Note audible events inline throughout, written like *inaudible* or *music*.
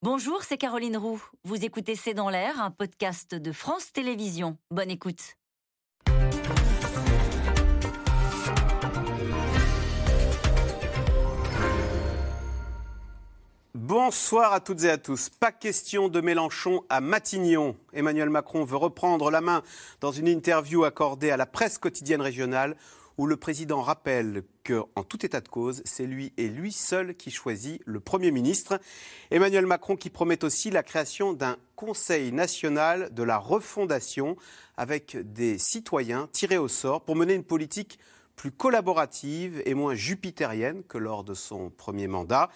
Bonjour, c'est Caroline Roux. Vous écoutez C'est dans l'air, un podcast de France Télévisions. Bonne écoute. Bonsoir à toutes et à tous. Pas question de Mélenchon à Matignon. Emmanuel Macron veut reprendre la main dans une interview accordée à la presse quotidienne régionale où le président rappelle qu'en tout état de cause, c'est lui et lui seul qui choisit le Premier ministre. Emmanuel Macron qui promet aussi la création d'un Conseil national de la refondation avec des citoyens tirés au sort pour mener une politique plus collaborative et moins jupitérienne que lors de son premier mandat.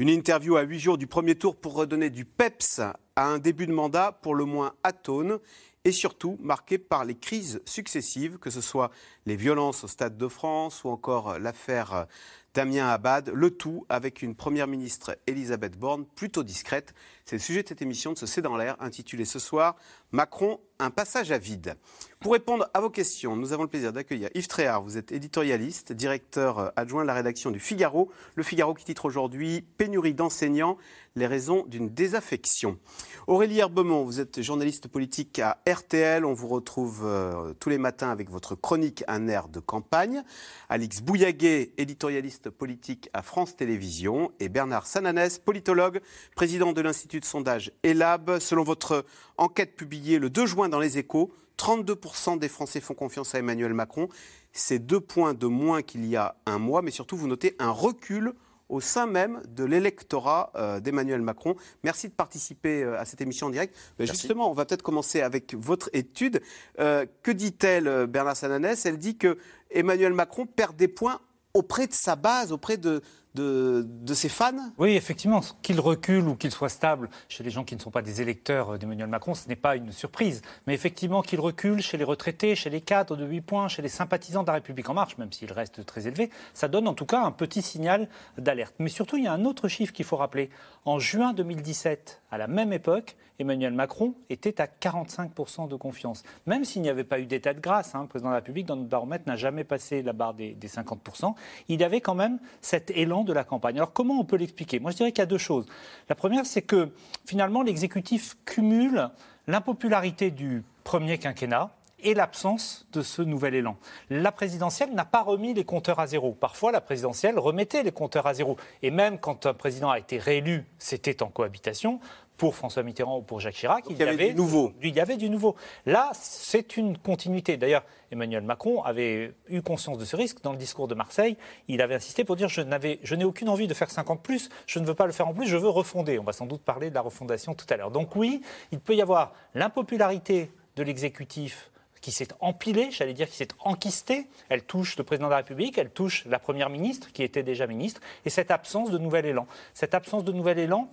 Une interview à huit jours du premier tour pour redonner du peps à un début de mandat pour le moins atone et surtout marqué par les crises successives, que ce soit les violences au Stade de France ou encore l'affaire Damien Abad, le tout avec une première ministre Elisabeth Borne plutôt discrète. C'est le sujet de cette émission de ce C'est dans l'air intitulée ce soir Macron, un passage à vide. Pour répondre à vos questions, nous avons le plaisir d'accueillir Yves Tréhard. Vous êtes éditorialiste, directeur adjoint de la rédaction du Figaro. Le Figaro qui titre aujourd'hui Pénurie d'enseignants, les raisons d'une désaffection. Aurélie Herbemont, vous êtes journaliste politique à RTL. On vous retrouve euh, tous les matins avec votre chronique Un air de campagne. Alix Bouillaguet, éditorialiste politique à France Télévisions. Et Bernard Sananès, politologue, président de l'Institut de sondage ELAB. Selon votre enquête publiée le 2 juin dans Les Échos, 32% des Français font confiance à Emmanuel Macron. C'est deux points de moins qu'il y a un mois, mais surtout, vous notez un recul au sein même de l'électorat euh, d'Emmanuel Macron. Merci de participer euh, à cette émission en direct. justement, on va peut-être commencer avec votre étude. Euh, que dit-elle, Bernard Sananès? Elle dit que Emmanuel Macron perd des points auprès de sa base, auprès de, de, ses fans? Oui, effectivement, qu'il recule ou qu'il soit stable chez les gens qui ne sont pas des électeurs d'Emmanuel Macron, ce n'est pas une surprise. Mais effectivement, qu'il recule chez les retraités, chez les cadres de 8 points, chez les sympathisants de la République En Marche, même s'il reste très élevé, ça donne en tout cas un petit signal d'alerte. Mais surtout, il y a un autre chiffre qu'il faut rappeler. En juin 2017, à la même époque, Emmanuel Macron était à 45% de confiance. Même s'il n'y avait pas eu d'état de grâce, hein, le président de la République, dans notre baromètre, n'a jamais passé la barre des, des 50%, il avait quand même cet élan de la campagne. Alors comment on peut l'expliquer? Moi je dirais qu'il y a deux choses. La première, c'est que finalement l'exécutif cumule l'impopularité du premier quinquennat, et l'absence de ce nouvel élan. La présidentielle n'a pas remis les compteurs à zéro. Parfois, la présidentielle remettait les compteurs à zéro. Et même quand un président a été réélu, c'était en cohabitation pour François Mitterrand ou pour Jacques Chirac, il y, avait, du nouveau. Il y avait du nouveau. Là, c'est une continuité. D'ailleurs, Emmanuel Macron avait eu conscience de ce risque. Dans le discours de Marseille, il avait insisté pour dire je, je n'ai aucune envie de faire 50 plus, je ne veux pas le faire en plus, je veux refonder. On va sans doute parler de la refondation tout à l'heure. Donc oui, il peut y avoir l'impopularité de l'exécutif qui s'est empilée, j'allais dire qui s'est enquistée. Elle touche le président de la République, elle touche la première ministre qui était déjà ministre, et cette absence de nouvel élan. Cette absence de nouvel élan,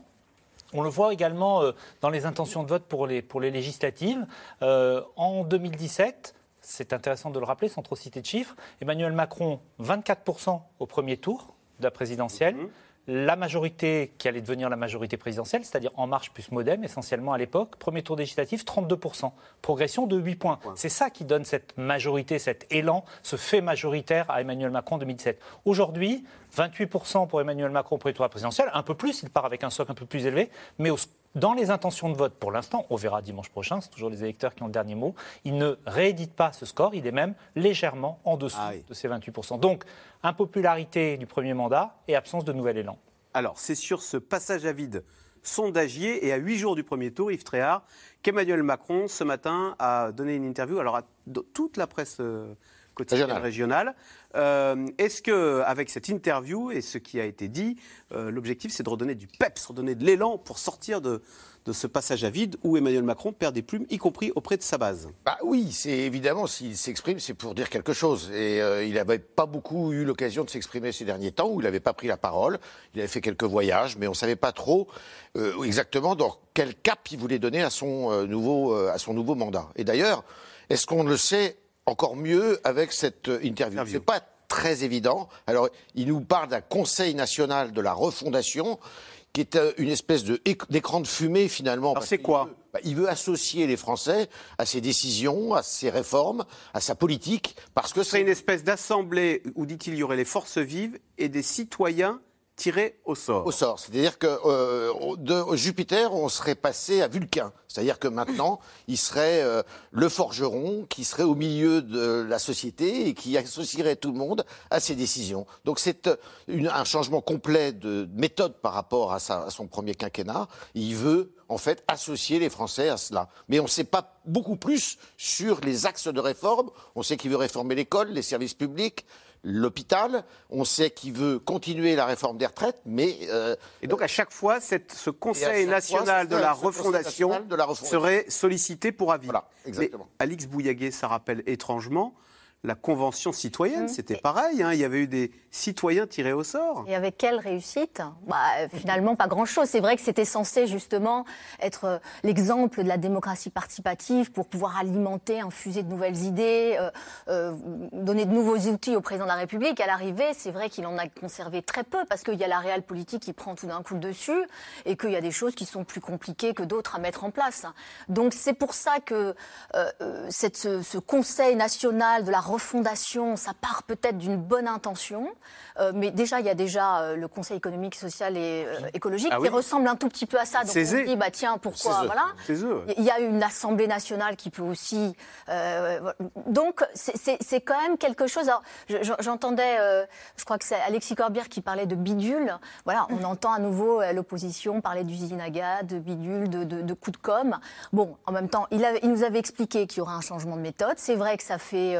on le voit également euh, dans les intentions de vote pour les, pour les législatives. Euh, en 2017, c'est intéressant de le rappeler sans trop citer de chiffres, Emmanuel Macron, 24% au premier tour de la présidentielle. Mhm la majorité qui allait devenir la majorité présidentielle, c'est-à-dire En Marche plus Modem, essentiellement à l'époque, premier tour législatif, 32%, progression de 8 points. C'est ça qui donne cette majorité, cet élan, ce fait majoritaire à Emmanuel Macron en 2017. Aujourd'hui, 28% pour Emmanuel Macron au premier tour présidentiel, un peu plus, il part avec un socle un peu plus élevé, mais dans les intentions de vote pour l'instant, on verra dimanche prochain, c'est toujours les électeurs qui ont le dernier mot, il ne réédite pas ce score, il est même légèrement en dessous ah de ces 28%. Donc, impopularité du premier mandat et absence de nouvel élan. Alors, c'est sur ce passage à vide sondagier et à huit jours du premier tour, Yves Tréhard, qu'Emmanuel Macron, ce matin, a donné une interview alors à toute la presse euh, quotidienne régionale. Euh, est-ce que, avec cette interview et ce qui a été dit, euh, l'objectif c'est de redonner du peps, redonner de l'élan pour sortir de, de ce passage à vide où Emmanuel Macron perd des plumes, y compris auprès de sa base? Bah Oui, c'est évidemment, s'il s'exprime, c'est pour dire quelque chose. Et euh, il n'avait pas beaucoup eu l'occasion de s'exprimer ces derniers temps, où il n'avait pas pris la parole. Il avait fait quelques voyages, mais on ne savait pas trop exactement dans quel cap il voulait donner à son, nouveau, à son nouveau mandat. Et d'ailleurs, est-ce qu'on le sait encore mieux avec cette euh, interview. Ce n'est pas très évident. Alors, il nous parle d'un Conseil national de la refondation qui est euh, une espèce d'écran de fumée finalement. Alors c'est quoi bah, il veut associer les Français à ses décisions, à ses réformes, à sa politique, parce que c'est une espèce d'assemblée où dit-il y aurait les forces vives et des citoyens tiré au sort. Au sort. C'est-à-dire que euh, de Jupiter, on serait passé à Vulcain. C'est-à-dire que maintenant, *coughs* il serait euh, le forgeron qui serait au milieu de la société et qui associerait tout le monde à ses décisions. Donc c'est euh, un changement complet de méthode par rapport à, sa, à son premier quinquennat. Il veut en fait associer les Français à cela. Mais on ne sait pas beaucoup plus sur les axes de réforme. On sait qu'il veut réformer l'école, les services publics, l'hôpital. On sait qu'il veut continuer la réforme des retraites, mais euh, et donc à chaque fois, cette, ce Conseil national, de, la refondation serait sollicité pour avis. Voilà, exactement. Mais Alix Bouillaguet, ça rappelle étrangement la Convention citoyenne, mmh. c'était pareil. Hein. il y avait eu des citoyens tirés au sort. Et avec quelle réussite? Bah, Finalement, pas grand-chose. C'est vrai que c'était censé justement être euh, l'exemple de la démocratie participative pour pouvoir alimenter, infuser de nouvelles idées, euh, euh, donner de nouveaux outils au président de la République. À l'arrivée, c'est vrai qu'il en a conservé très peu parce qu'il y a la réelle politique qui prend tout d'un coup le dessus et qu'il y a des choses qui sont plus compliquées que d'autres à mettre en place. Donc c'est pour ça que cette, ce, ce Conseil national de la refondation, ça part peut-être d'une bonne intention, euh, mais déjà, il y a déjà euh, le Conseil économique, social et euh, écologique ah qui ressemble un tout petit peu à ça. Donc on se dit, bah tiens, pourquoi Voilà. Il y a une Assemblée nationale qui peut aussi. donc c'est quand même quelque chose. J'entendais, je crois que c'est Alexis Corbière qui parlait de bidule. Voilà, on *laughs* entend à nouveau l'opposition parler d'usine à gaz, de bidule, de, de, de com. Bon, en même temps, il, il nous avait expliqué qu'il y aura un changement de méthode. C'est vrai que ça fait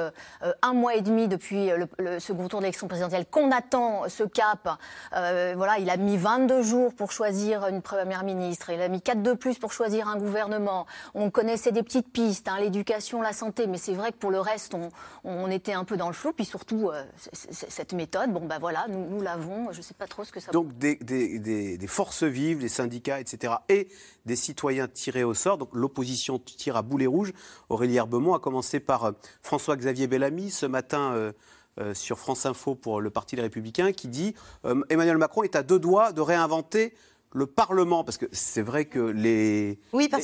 un mois et demi depuis le, second tour de l'élection présidentielle qu'on attend ce cap. Euh, voilà, il a mis 22 jours pour choisir une première ministre. Il a mis 4 de plus pour choisir un gouvernement. On connaissait des petites pistes, hein, l'éducation, la santé, mais c'est vrai que pour le reste, on, était un peu dans le flou. Puis surtout, euh, cette méthode, bon ben voilà, nous, l'avons. Je ne sais pas trop ce que ça. Donc des, des, des, forces vives, des syndicats, etc. et des citoyens tirés au sort. Donc l'opposition tire à boulet rouge. Aurélie Herbemont a commencé par François-Xavier Bellamy ce matin euh, euh, sur France Info pour le Parti des Républicains qui dit euh, Emmanuel Macron est à deux doigts de réinventer le Parlement. Parce que c'est vrai que les,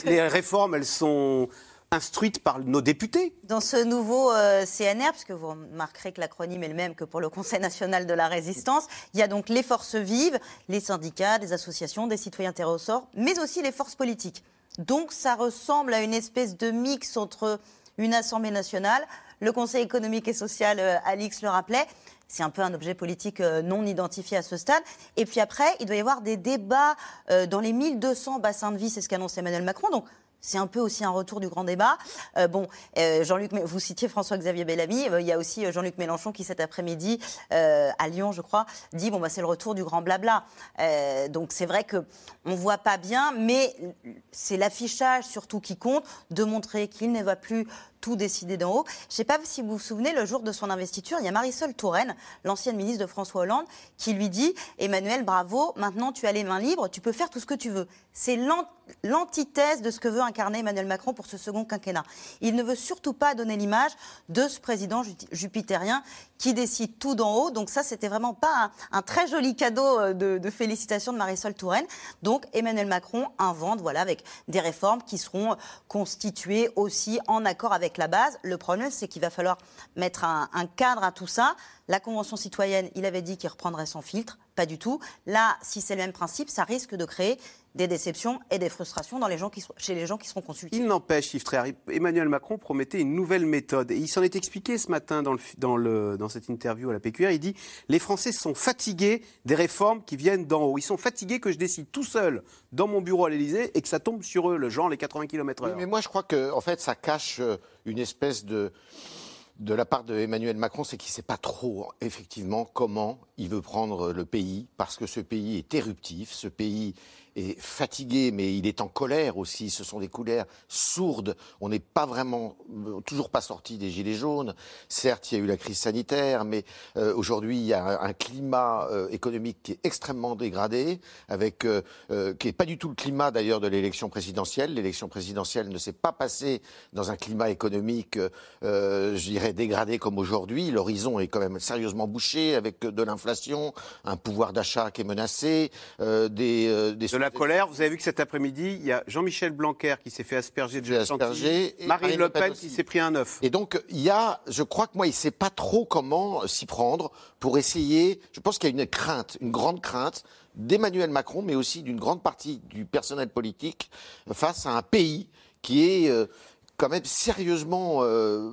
les, réformes, elles sont instruites par nos députés. Dans ce nouveau CNR, puisque vous remarquerez que l'acronyme est le même que pour le Conseil national de la résistance, il y a donc les forces vives, les syndicats, des associations, des citoyens terrés au sort, mais aussi les forces politiques. Donc ça ressemble à une espèce de mix entre une Assemblée nationale, le Conseil économique et social, euh, Alix le rappelait, c'est un peu un objet politique euh, non identifié à ce stade. Et puis après, il doit y avoir des débats euh, dans les 1200 bassins de vie, c'est ce qu'annonce Emmanuel Macron. Donc c'est un peu aussi un retour du grand débat. Euh, bon, euh, Jean-Luc, vous citiez François-Xavier Bellamy. Euh, il y a aussi Jean-Luc Mélenchon qui cet après-midi à Lyon, je crois, dit bon bah c'est le retour du grand blabla. donc c'est vrai que on voit pas bien, mais c'est l'affichage surtout qui compte de montrer qu'il ne va plus tout décider d'en haut. Je ne sais pas si vous vous souvenez, le jour de son investiture, il y a Marisol Touraine, l'ancienne ministre de François Hollande, qui lui dit Emmanuel, bravo, maintenant tu as les mains libres, tu peux faire tout ce que tu veux. C'est l'antithèse de ce que veut incarner Emmanuel Macron pour ce second quinquennat. Il ne veut surtout pas donner l'image de ce président jupitérien qui décide tout d'en haut. Donc ça, c'était vraiment pas un, très joli cadeau euh, de, de, félicitations de Marisol Touraine. Donc Emmanuel Macron invente, voilà, avec des réformes qui seront constituées aussi en accord avec la base. Le problème, c'est qu'il va falloir mettre un, un cadre à tout ça. La Convention citoyenne, il avait dit qu'il reprendrait son filtre. Pas du tout. Là, si c'est le même principe, ça risque de créer des déceptions et des frustrations dans les gens qui, chez les gens qui seront consultés. Il n'empêche, Yves Tréhard, Emmanuel Macron promettait une nouvelle méthode. Et il s'en est expliqué ce matin dans, le, dans, le, dans cette interview à la PQR. Il dit Les Français sont fatigués des réformes qui viennent d'en haut. Ils sont fatigués que je décide tout seul dans mon bureau à l'Élysée et que ça tombe sur eux, le genre les 80 km/h. mais moi, je crois que en fait, ça cache euh, une espèce de de la part de Emmanuel Macron, c'est qu'il ne sait pas trop, effectivement, comment il veut prendre le pays, parce que ce pays est éruptif, ce pays est fatigué, mais il est en colère aussi. Ce sont des colères sourdes. On n'est pas vraiment, euh, toujours pas sorti des gilets jaunes. Certes, il y a eu la crise sanitaire, mais euh, aujourd'hui, il y a un, climat euh, économique qui est extrêmement dégradé, avec qui n'est pas du tout le climat d'ailleurs de l'élection présidentielle. L'élection présidentielle ne s'est pas passée dans un climat économique, je dirais, dégradé comme aujourd'hui. L'horizon est quand même sérieusement bouché, avec de l'inflation, un pouvoir d'achat qui est menacé, des, des la colère. Vous avez vu que cet après-midi, il y a Jean-Michel Blanquer qui s'est fait asperger de Fait asperger, Marine Le Pen qui s'est pris un œuf. Et donc, il y a, je crois que moi, il sait pas trop comment s'y prendre pour essayer. Je pense qu'il y a une crainte, une grande crainte d'Emmanuel Macron, mais aussi d'une grande partie du personnel politique face à un pays qui est euh, quand même sérieusement, euh,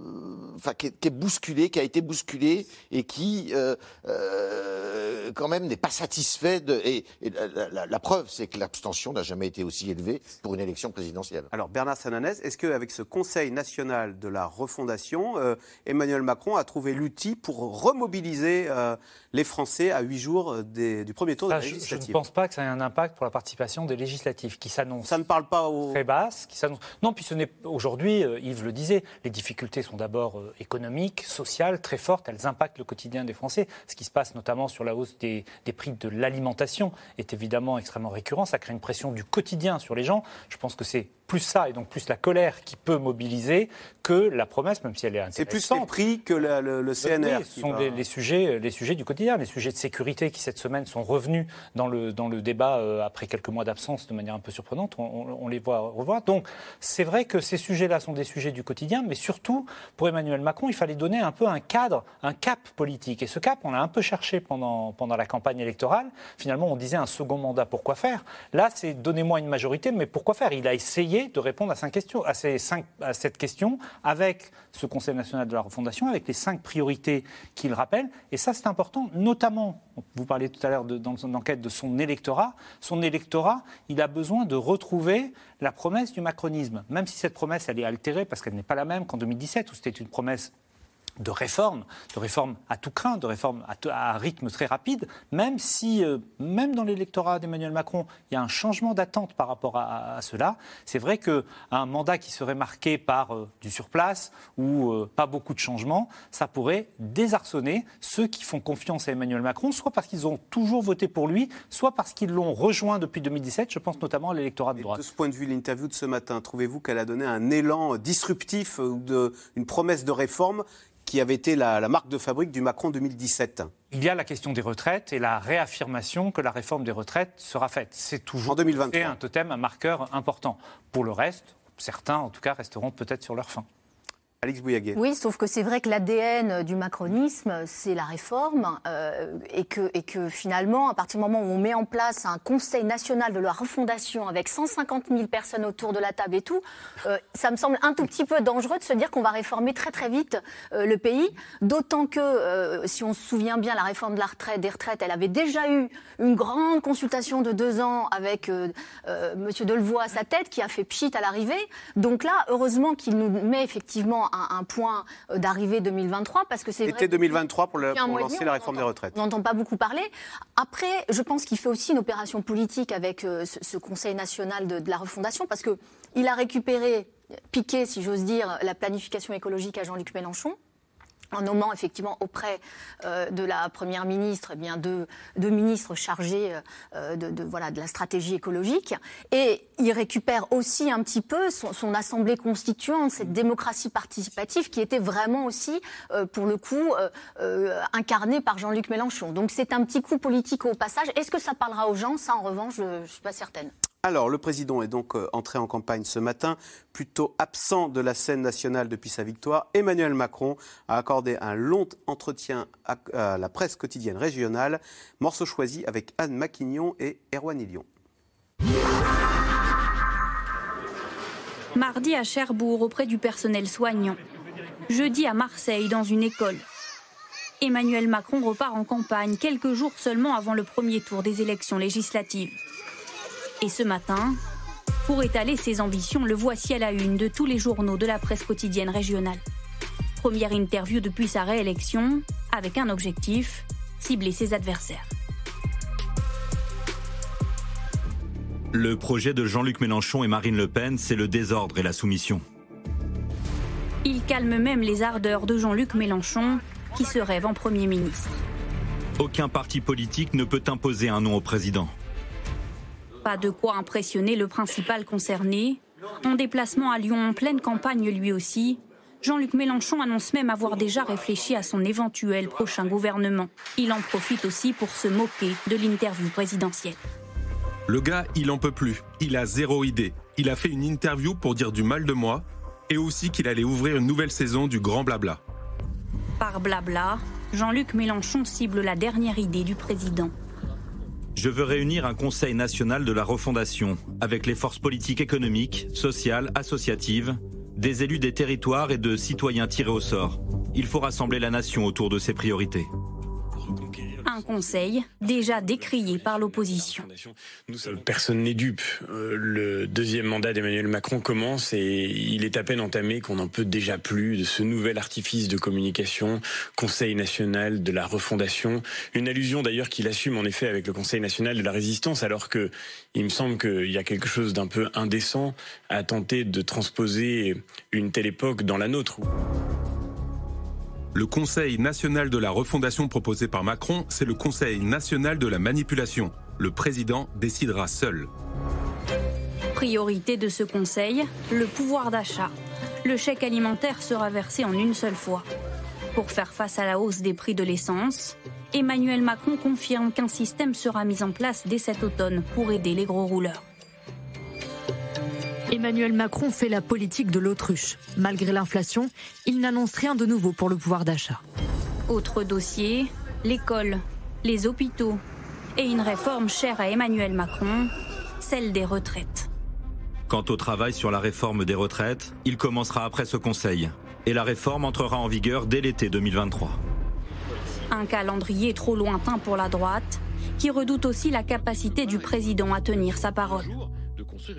enfin, qui, est, qui est bousculé, qui a été bousculé et qui, euh, euh, quand même, n'est pas satisfait. De, et et la, la- la- la preuve, c'est que l'abstention n'a jamais été aussi élevée pour une élection présidentielle. Alors Bernard Sananès, est-ce qu'avec ce Conseil national de la refondation, euh, Emmanuel Macron a trouvé l'outil pour remobiliser euh, les Français à huit jours des- du premier tour de Ça, la je, ne pense pas que ça ait un impact pour la participation des législatives qui s'annoncent Ça ne parle pas aux... très qui s'annoncent. Non, puis ce n'est aujourd'hui, euh, Yves le disait, les difficultés sont d'abord euh, économiques, sociales, très fortes. Elles impactent le quotidien des Français. Ce qui se passe notamment sur la hausse des, des prix de l'alimentation est évidemment extrêmement récurrent. Ça crée une pression du quotidien sur les gens. Je pense que c'est plus ça et donc plus la colère qui peut mobiliser que la promesse, même si elle est C'est intéressante. plus les prix que la- le, le CNR. Oui, ce sont va- les, les sujets, les sujets du quotidien, les sujets de sécurité qui cette semaine sont revenus dans le, dans le débat euh, après quelques mois d'absence de manière un peu surprenante. On, on- on les voit revoir. Donc c'est vrai que ces sujets-là sont des sujets du quotidien, mais surtout pour Emmanuel Macron, il fallait donner un peu un cadre, un cap politique. Et ce cap, on l'a un peu cherché pendant, pendant la campagne électorale. Finalement, on disait un second mandat, pourquoi faire? Là, c'est donnez-moi une majorité, mais pourquoi faire? Il a essayé de répondre à, questions, à, ces cinq, à cette question avec ce Conseil national de la refondation, avec les cinq priorités qu'il rappelle. Et ça, c'est important, notamment, vous parliez tout à l'heure dans son enquête de son électorat. Son électorat, il a besoin de retrouver la promesse du macronisme, même si cette promesse, elle est altérée parce qu'elle n'est pas la même qu'en 2017, où c'était une promesse de réforme, de réforme à tout craint, de réforme à, à rythme très rapide, même si, euh, même dans l'électorat d'Emmanuel Macron, il y a un changement d'attente par rapport à, à cela. C'est vrai qu'un mandat qui serait marqué par euh, du surplace ou euh, pas beaucoup de changements, ça pourrait désarçonner ceux qui font confiance à Emmanuel Macron, soit parce qu'ils ont toujours voté pour lui, soit parce qu'ils l'ont rejoint depuis 2017. Je pense notamment à l'électorat de Et droite. de ce point de vue, l'interview de ce matin, trouvez-vous qu'elle a donné un élan disruptif ou de, une promesse de réforme qui avait été la, la marque de fabrique du Macron 2017 Il y a la question des retraites et la réaffirmation que la réforme des retraites sera faite. C'est toujours En 2023. c'est un totem, un marqueur important. Pour le reste, certains en tout cas resteront peut-être sur leur fin. Oui, sauf que c'est vrai que l'ADN du macronisme, c'est la réforme, euh, et, que, finalement, à partir du moment où on met en place un Conseil national de la refondation avec 150 000 personnes autour de la table et tout, euh, ça me semble un tout petit peu dangereux de se dire qu'on va réformer très très vite euh, le pays, d'autant que, si on se souvient bien, la réforme de la retraite, des retraites, elle avait déjà eu une grande consultation de deux ans avec Monsieur Delevoye à sa tête, qui a fait pchit à l'arrivée. Donc là, heureusement qu'il nous met effectivement un, un point euh, d'arrivée 2023, parce que c'est Été que 2023 pour, le- pour lancer demi, la réforme des retraites. On n'entend pas beaucoup parler. Après, je pense qu'il fait aussi une opération politique avec euh, ce, ce Conseil national de, de la refondation, parce que il a récupéré, piqué, si j'ose dire, la planification écologique à Jean-Luc Mélenchon en nommant effectivement auprès euh, de la première ministre eh bien deux, ministres chargés euh, de, la stratégie écologique. Et il récupère aussi un petit peu son, assemblée constituante cette démocratie participative qui était vraiment aussi euh, pour le coup incarnée par Jean-Luc Mélenchon. Donc c'est un petit coup politique au passage. Est-ce que ça parlera aux gens? Ça en revanche je, je suis pas certaine Alors, le président est donc euh, entré en campagne ce matin, plutôt absent de la scène nationale depuis sa victoire. Emmanuel Macron a accordé un long entretien à, la presse quotidienne régionale, morceau choisi avec Anne Maquignon et Erwan Ilion. Mardi à Cherbourg auprès du personnel soignant. Jeudi à Marseille dans une école. Emmanuel Macron repart en campagne quelques jours seulement avant le premier tour des élections législatives. Et ce matin, pour étaler ses ambitions, le voici à la une de tous les journaux de la presse quotidienne régionale. Première interview depuis sa réélection, avec un objectif, cibler ses adversaires. Le projet de Jean-Luc Mélenchon et Marine Le Pen, c'est le désordre et la soumission. Il calme même les ardeurs de Jean-Luc Mélenchon, qui se rêve en Premier ministre. Aucun parti politique ne peut imposer un nom au président. Pas de quoi impressionner le principal concerné. En déplacement à Lyon en pleine campagne lui aussi, Jean-Luc Mélenchon annonce même avoir déjà réfléchi à son éventuel prochain gouvernement. Il en profite aussi pour se moquer de l'interview présidentielle. Le gars, il en peut plus. Il a zéro idée. Il a fait une interview pour dire du mal de moi et aussi qu'il allait ouvrir une nouvelle saison du grand blabla. Par blabla, Jean-Luc Mélenchon cible la dernière idée du président. Je veux réunir un Conseil national de la refondation avec les forces politiques économiques, sociales, associatives, des élus des territoires et de citoyens tirés au sort. Il faut rassembler la nation autour de ses priorités. Un conseil déjà décrié par l'opposition. Personne n'est dupe. Euh, le deuxième mandat d'Emmanuel Macron commence et il est à peine entamé qu'on n'en peut déjà plus de ce nouvel artifice de communication, Conseil national de la refondation. Une allusion d'ailleurs qu'il assume en effet avec le Conseil national de la résistance, alors que il me semble qu'il y a quelque chose d'un peu indécent à tenter de transposer une telle époque dans la nôtre. Le Conseil national de la refondation proposé par Macron, c'est le Conseil national de la manipulation. Le président décidera seul. Priorité de ce conseil, le pouvoir d'achat. Le chèque alimentaire sera versé en une seule fois. Pour faire face à la hausse des prix de l'essence, Emmanuel Macron confirme qu'un système sera mis en place dès cet automne pour aider les gros rouleurs. Emmanuel Macron fait la politique de l'autruche. Malgré l'inflation, il n'annonce rien de nouveau pour le pouvoir d'achat. Autre dossier, l'école, les hôpitaux et une réforme chère à Emmanuel Macron, celle des retraites. Quant au travail sur la réforme des retraites, il commencera après ce Conseil. Et la réforme entrera en vigueur dès l'été 2023. Un calendrier trop lointain pour la droite, qui redoute aussi la capacité du président à tenir sa parole.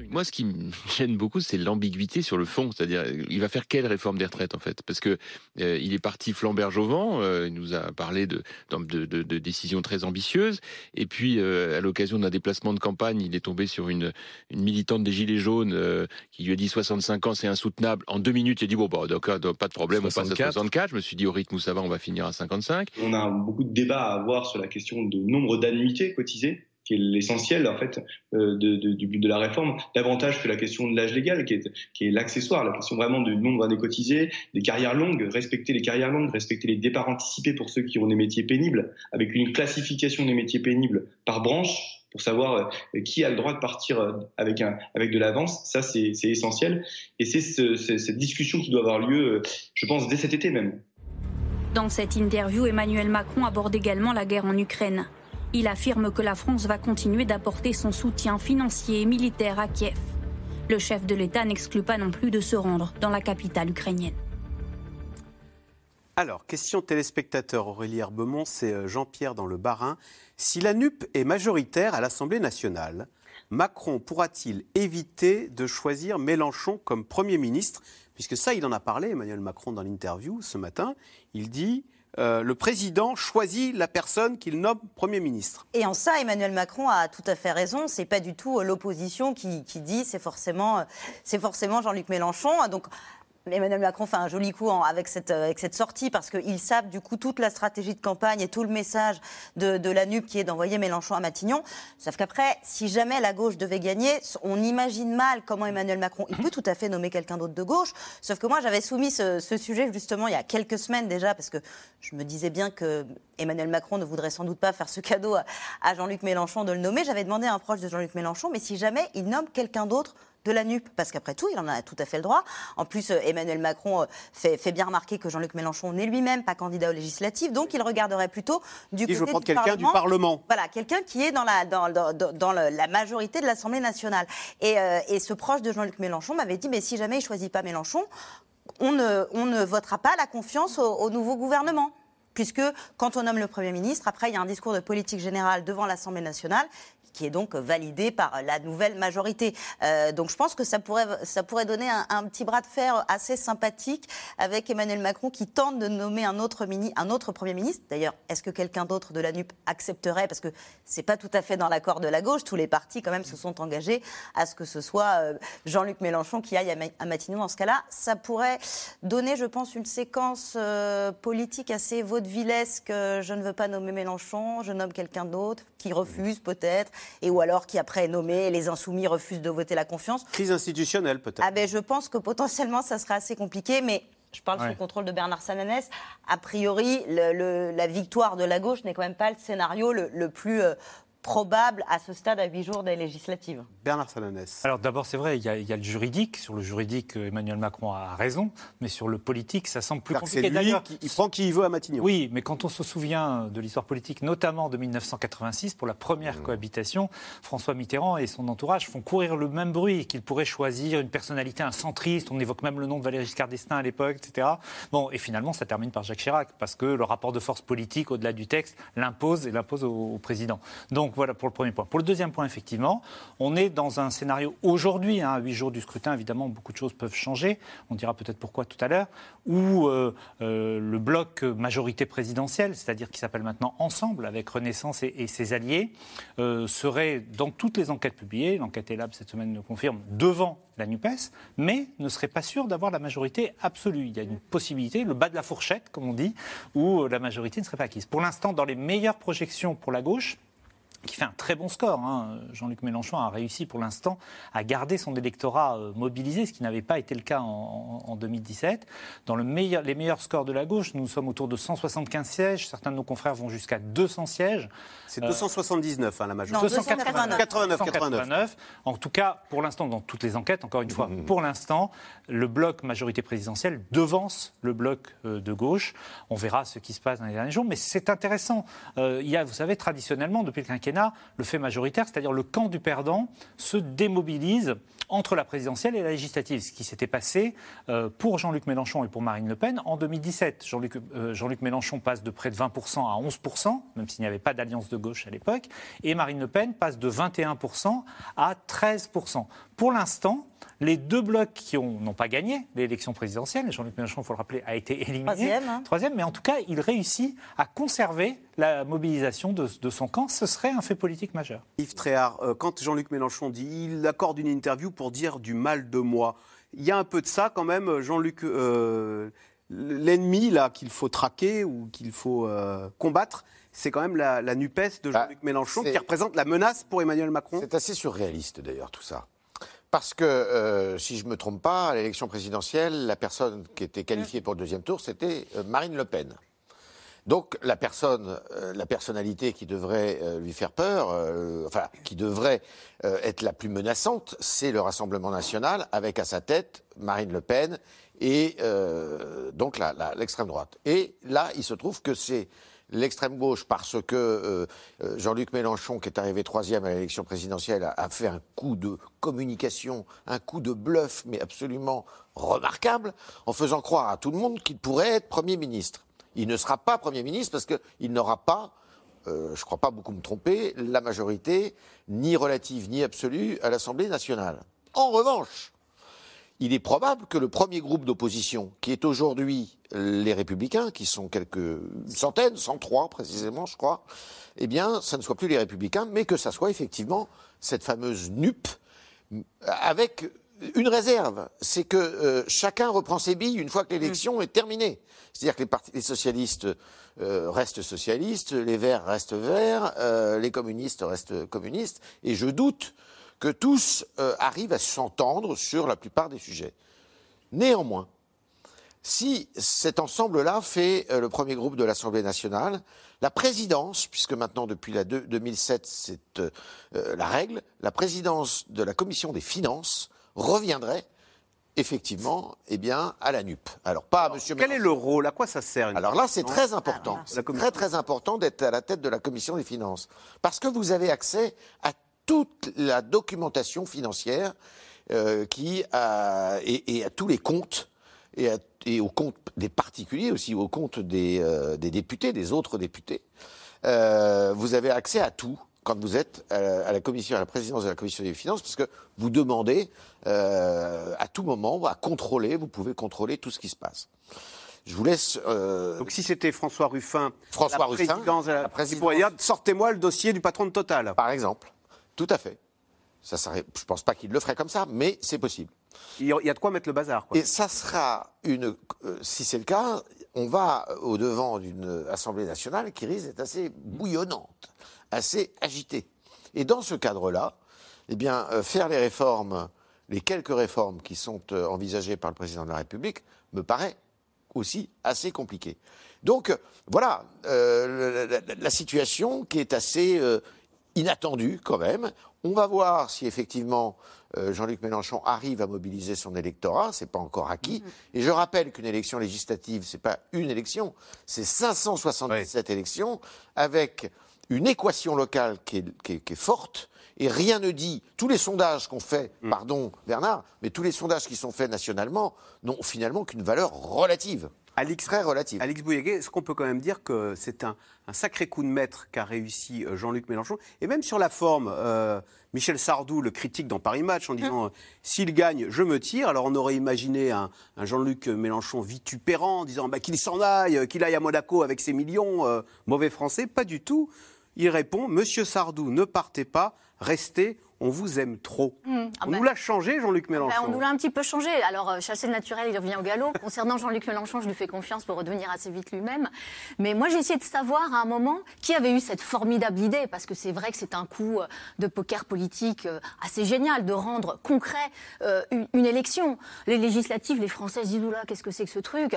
Moi, ce qui me *laughs* gêne beaucoup, c'est l'ambiguïté sur le fond. C'est-à-dire, il va faire quelle réforme des retraites, en fait? Parce que euh, il est parti flambert Jovan, euh, il nous a parlé de, de, de, de, décisions très ambitieuses. Et puis, euh, à l'occasion d'un déplacement de campagne, il est tombé sur une, une militante des Gilets jaunes qui lui a dit 65 ans, c'est insoutenable. En deux minutes, il a dit, bon, bah, pas de problème, on passe à 64. Je me suis dit, au rythme où ça va, on va finir à 55. On a beaucoup de débats à avoir sur la question de nombre d'annuités cotisées qui est l'essentiel en fait euh, de, du but de la réforme, davantage que la question de l'âge légal, qui est, qui est l'accessoire, la question vraiment du nombre d'années cotisées, des carrières longues, respecter les carrières longues, respecter les départs anticipés pour ceux qui ont des métiers pénibles, avec une classification des métiers pénibles par branche pour savoir euh, qui a le droit de partir euh, avec, un, avec de l'avance. Ça, c'est essentiel. Et c'est ce, cette discussion qui doit avoir lieu, je pense, dès cet été même. Dans cette interview, Emmanuel Macron aborde également la guerre en Ukraine. Il affirme que la France va continuer d'apporter son soutien financier et militaire à Kiev. Le chef de l'État n'exclut pas non plus de se rendre dans la capitale ukrainienne. Alors, question téléspectateur Aurélie Herbemont, c'est euh, Jean-Pierre dans le Barin. Si la NUP est majoritaire à l'Assemblée nationale, Macron pourra-t-il éviter de choisir Mélenchon comme Premier ministre? Puisque ça, il en a parlé, Emmanuel Macron, dans l'interview ce matin. Il dit euh, le président choisit la personne qu'il nomme Premier ministre. Et en ça, Emmanuel Macron a tout à fait raison. C'est pas du tout euh, l'opposition qui, dit c'est forcément, euh, c'est forcément Jean-Luc Mélenchon. Donc Emmanuel Macron fait un joli coup avec, cette, avec cette sortie parce qu'il sape du coup toute la stratégie de campagne et tout le message de, la NUP qui est d'envoyer Mélenchon à Matignon. Sauf qu'après, si jamais la gauche devait gagner, on imagine mal comment Emmanuel Macron, il peut tout à fait nommer quelqu'un d'autre de gauche. Sauf que moi, j'avais soumis ce, ce, sujet justement il y a quelques semaines déjà parce que je me disais bien que Emmanuel Macron ne voudrait sans doute pas faire ce cadeau à, à Jean-Luc Mélenchon de le nommer. J'avais demandé à un proche de Jean-Luc Mélenchon, mais si jamais il nomme quelqu'un d'autre de la NUP, parce qu'après tout, il en a tout à fait le droit. En plus, euh, Emmanuel Macron euh, fait, fait bien remarquer que Jean-Luc Mélenchon n'est lui-même pas candidat aux législatives, donc il regarderait plutôt du côté je veux prendre du quelqu'un du Parlement. Voilà, quelqu'un qui est dans la, dans, dans, la majorité de l'Assemblée nationale. Et, euh, et ce proche de Jean-Luc Mélenchon m'avait dit, mais si jamais il choisit pas Mélenchon, on ne, on ne votera pas la confiance au, au nouveau gouvernement puisque quand on nomme le Premier ministre, après, il y a un discours de politique générale devant l'Assemblée nationale qui est donc validé par la nouvelle majorité. Euh, donc je pense que ça pourrait, ça pourrait donner un, petit bras de fer assez sympathique avec Emmanuel Macron qui tente de nommer un autre, mini, un autre Premier ministre. D'ailleurs, est-ce que quelqu'un d'autre de la NUP accepterait? Parce que c'est pas tout à fait dans l'accord de la gauche. Tous les partis quand même se sont engagés à ce que ce soit euh, Jean-Luc Mélenchon qui aille à Matignon. Dans ce cas-là, ça pourrait donner, je pense, une séquence euh, politique assez vaudevillesque. Je ne veux pas nommer Mélenchon, je nomme quelqu'un d'autre qui refuse peut-être et ou alors qui après est nommé, les insoumis refusent de voter la confiance. Crise institutionnelle peut-être. Ah ben je pense que potentiellement ça serait assez compliqué, mais je parle ouais. sous le contrôle de Bernard Sananès. A priori, le, le, la victoire de la gauche n'est quand même pas le scénario le, le plus euh, probable à ce stade à huit jours des législatives. Bernard Sananès. Alors d'abord, c'est vrai, il y, a, il y, a, le juridique. Sur le juridique, Emmanuel Macron a raison, mais sur le politique, ça semble plus compliqué. C'est lui qui il prend qui il veut à Matignon. Oui, mais quand on se souvient de l'histoire politique, notamment de 1986, pour la première mmh. cohabitation, François Mitterrand et son entourage font courir le même bruit, qu'il pourrait choisir une personnalité, un centriste. On évoque même le nom de Valéry Giscard d'Estaing à l'époque, etc. Bon, et finalement, ça termine par Jacques Chirac, parce que le rapport de force politique, au-delà du texte, l'impose et l'impose au, au président. Donc voilà pour le premier point. Pour le deuxième point, effectivement, on est dans un scénario aujourd'hui, hein, à huit jours du scrutin, évidemment, beaucoup de choses peuvent changer. On dira peut-être pourquoi tout à l'heure, où euh, euh, le bloc majorité présidentielle, c'est-à-dire qui s'appelle maintenant Ensemble, avec Renaissance et, et ses alliés, euh, serait dans toutes les enquêtes publiées, l'enquête ELAB cette semaine le confirme, devant la NUPES, mais ne serait pas sûr d'avoir la majorité absolue. Il y a une possibilité, le bas de la fourchette, comme on dit, où la majorité ne serait pas acquise. Pour l'instant, dans les meilleures projections pour la gauche, qui fait un très bon score. Hein. Jean-Luc Mélenchon a réussi pour l'instant à garder son électorat euh, mobilisé, ce qui n'avait pas été le cas en, en 2017. Dans le meilleur, les meilleurs scores de la gauche, nous sommes autour de 175 sièges. Certains de nos confrères vont jusqu'à 200 sièges. C'est 279 hein, la majorité. Non, 289. 89, 89. En tout cas, pour l'instant, dans toutes les enquêtes, encore une fois, mmh. pour l'instant, le bloc majorité présidentielle devance le bloc euh, de gauche. On verra ce qui se passe dans les derniers jours, mais c'est intéressant. Euh, il y a, vous savez, traditionnellement, depuis le quinquennat, le fait majoritaire, c'est-à-dire le camp du perdant, se démobilise entre la présidentielle et la législative, ce qui s'était passé euh, pour Jean-Luc Mélenchon et pour Marine Le Pen en 2017. Jean-Luc euh, Jean Mélenchon passe de près de 20% à 11%, même s'il n'y avait pas d'alliance de gauche à l'époque, et Marine Le Pen passe de 21% à 13%. Pour l'instant, les deux blocs qui n'ont pas gagné l'élection présidentielle, Jean-Luc Mélenchon, il faut le rappeler, a été éliminé. Troisième. Hein. Troisième, mais en tout cas, il réussit à conserver la mobilisation de, de, son camp. Ce serait un fait politique majeur. Yves Tréhard, euh, quand Jean-Luc Mélenchon dit il accorde une interview pour dire du mal de moi, il y a un peu de ça quand même, Jean-Luc. Euh, L'ennemi là qu'il faut traquer ou qu'il faut euh, combattre, c'est quand même la, la NUPES de Jean-Luc bah, Mélenchon qui représente la menace pour Emmanuel Macron. C'est assez surréaliste d'ailleurs tout ça. Parce que, euh, si je ne me trompe pas, à l'élection présidentielle, la personne qui était qualifiée pour le deuxième tour, c'était euh, Marine Le Pen. Donc la personne, euh, la personnalité qui devrait lui faire peur, enfin qui devrait être la plus menaçante, c'est le Rassemblement national, avec à sa tête Marine Le Pen et donc l'extrême droite. Et là, il se trouve que c'est l'extrême gauche parce que euh, Jean-Luc Mélenchon, qui est arrivé troisième à l'élection présidentielle, a, a, fait un coup de communication, un coup de bluff, mais absolument remarquable, en faisant croire à tout le monde qu'il pourrait être Premier ministre. Il ne sera pas Premier ministre parce qu'il n'aura pas, euh, je ne crois pas beaucoup me tromper, la majorité, ni relative ni absolue, à l'Assemblée nationale. En revanche, il est probable que le premier groupe d'opposition, qui est aujourd'hui les Républicains, qui sont quelques centaines, 103 précisément, je crois, eh bien, ça ne soit plus les Républicains, mais que ça soit effectivement cette fameuse NUP, avec une réserve, c'est que euh, chacun reprend ses billes une fois que l'élection est terminée. C'est-à-dire que les, partis, les socialistes euh, restent socialistes, les verts restent verts, euh, les communistes restent communistes, et je doute que tous euh, arrivent à s'entendre sur la plupart des sujets. Néanmoins, si cet ensemble-là fait euh, le premier groupe de l'Assemblée nationale, la présidence, puisque maintenant depuis la deux, 2007 c'est euh, la règle, la présidence de la commission des finances reviendrait effectivement, eh bien, à la NUP. Alors pas à Monsieur. Quel est le rôle? À quoi ça sert Alors là, c'est très important. C'est très très important d'être à la tête de la commission des finances, parce que vous avez accès à toute la documentation financière euh, qui a, et, et, à tous les comptes et, à, et aux comptes des particuliers aussi, aux comptes des, euh, des députés, des autres députés. Euh, vous avez accès à tout quand vous êtes à la commission, à la présidence de la commission des finances, parce que vous demandez euh, à tout moment à contrôler, vous pouvez contrôler tout ce qui se passe. Je vous laisse. Euh... Donc si c'était François Ruffin, François la Ruffin, présidence, la présidence, sortez-moi le dossier du patron de Total. Par exemple, tout à fait. Ça serait, je ne pense pas qu'il le ferait comme ça, mais c'est possible. Il y a de quoi mettre le bazar. Quoi. Et ça sera une. Euh, si c'est le cas, on va au devant d'une Assemblée nationale qui risque d'être assez bouillonnante assez agité. Et dans ce cadre-là, eh bien, euh, faire les réformes, les quelques réformes qui sont euh, envisagées par le président de la République, me paraît aussi assez compliqué. Donc, voilà, la, la, la, situation qui est assez inattendu quand même. On va voir si effectivement euh, Jean-Luc Mélenchon arrive à mobiliser son électorat, c'est pas encore acquis. Et je rappelle qu'une élection législative, c'est pas une élection, c'est 577 élections avec une équation locale qui est, qui est- qui est forte. Et rien ne dit, tous les sondages qu'on fait, pardon Bernard, mais tous les sondages qui sont faits nationalement n'ont finalement qu'une valeur relative. Alix, Très relative. Alix Bouilléguet, est-ce qu'on peut quand même dire que c'est un, un sacré coup de maître qu'a réussi euh, Jean-Luc Mélenchon Et même sur la forme, euh, Michel Sardou le critique dans Paris Match en disant euh, s'il gagne, je me tire. Alors on aurait imaginé un, un Jean-Luc Mélenchon vitupérant en disant bah, qu'il s'en aille, qu'il aille à Monaco avec ses millions, euh, mauvais français. Pas du tout. Il répond Monsieur Sardou, ne partez pas, restez, on vous aime trop. Mmh. Ah on ben- nous l'a changé, Jean-Luc Ben, Mélenchon. on nous l'a un petit peu changé. Alors, euh, chasser le naturel, il revient au galop. *laughs* Concernant Jean-Luc Mélenchon, je lui fais confiance pour redevenir assez vite lui-même. Mais moi, j'ai essayé de savoir à un moment qui avait eu cette formidable idée, parce que c'est vrai que c'est un coup euh, de poker politique euh, assez génial de rendre concret une, élection. Les législatives, les Français se disent Oula, qu'est-ce que c'est que ce truc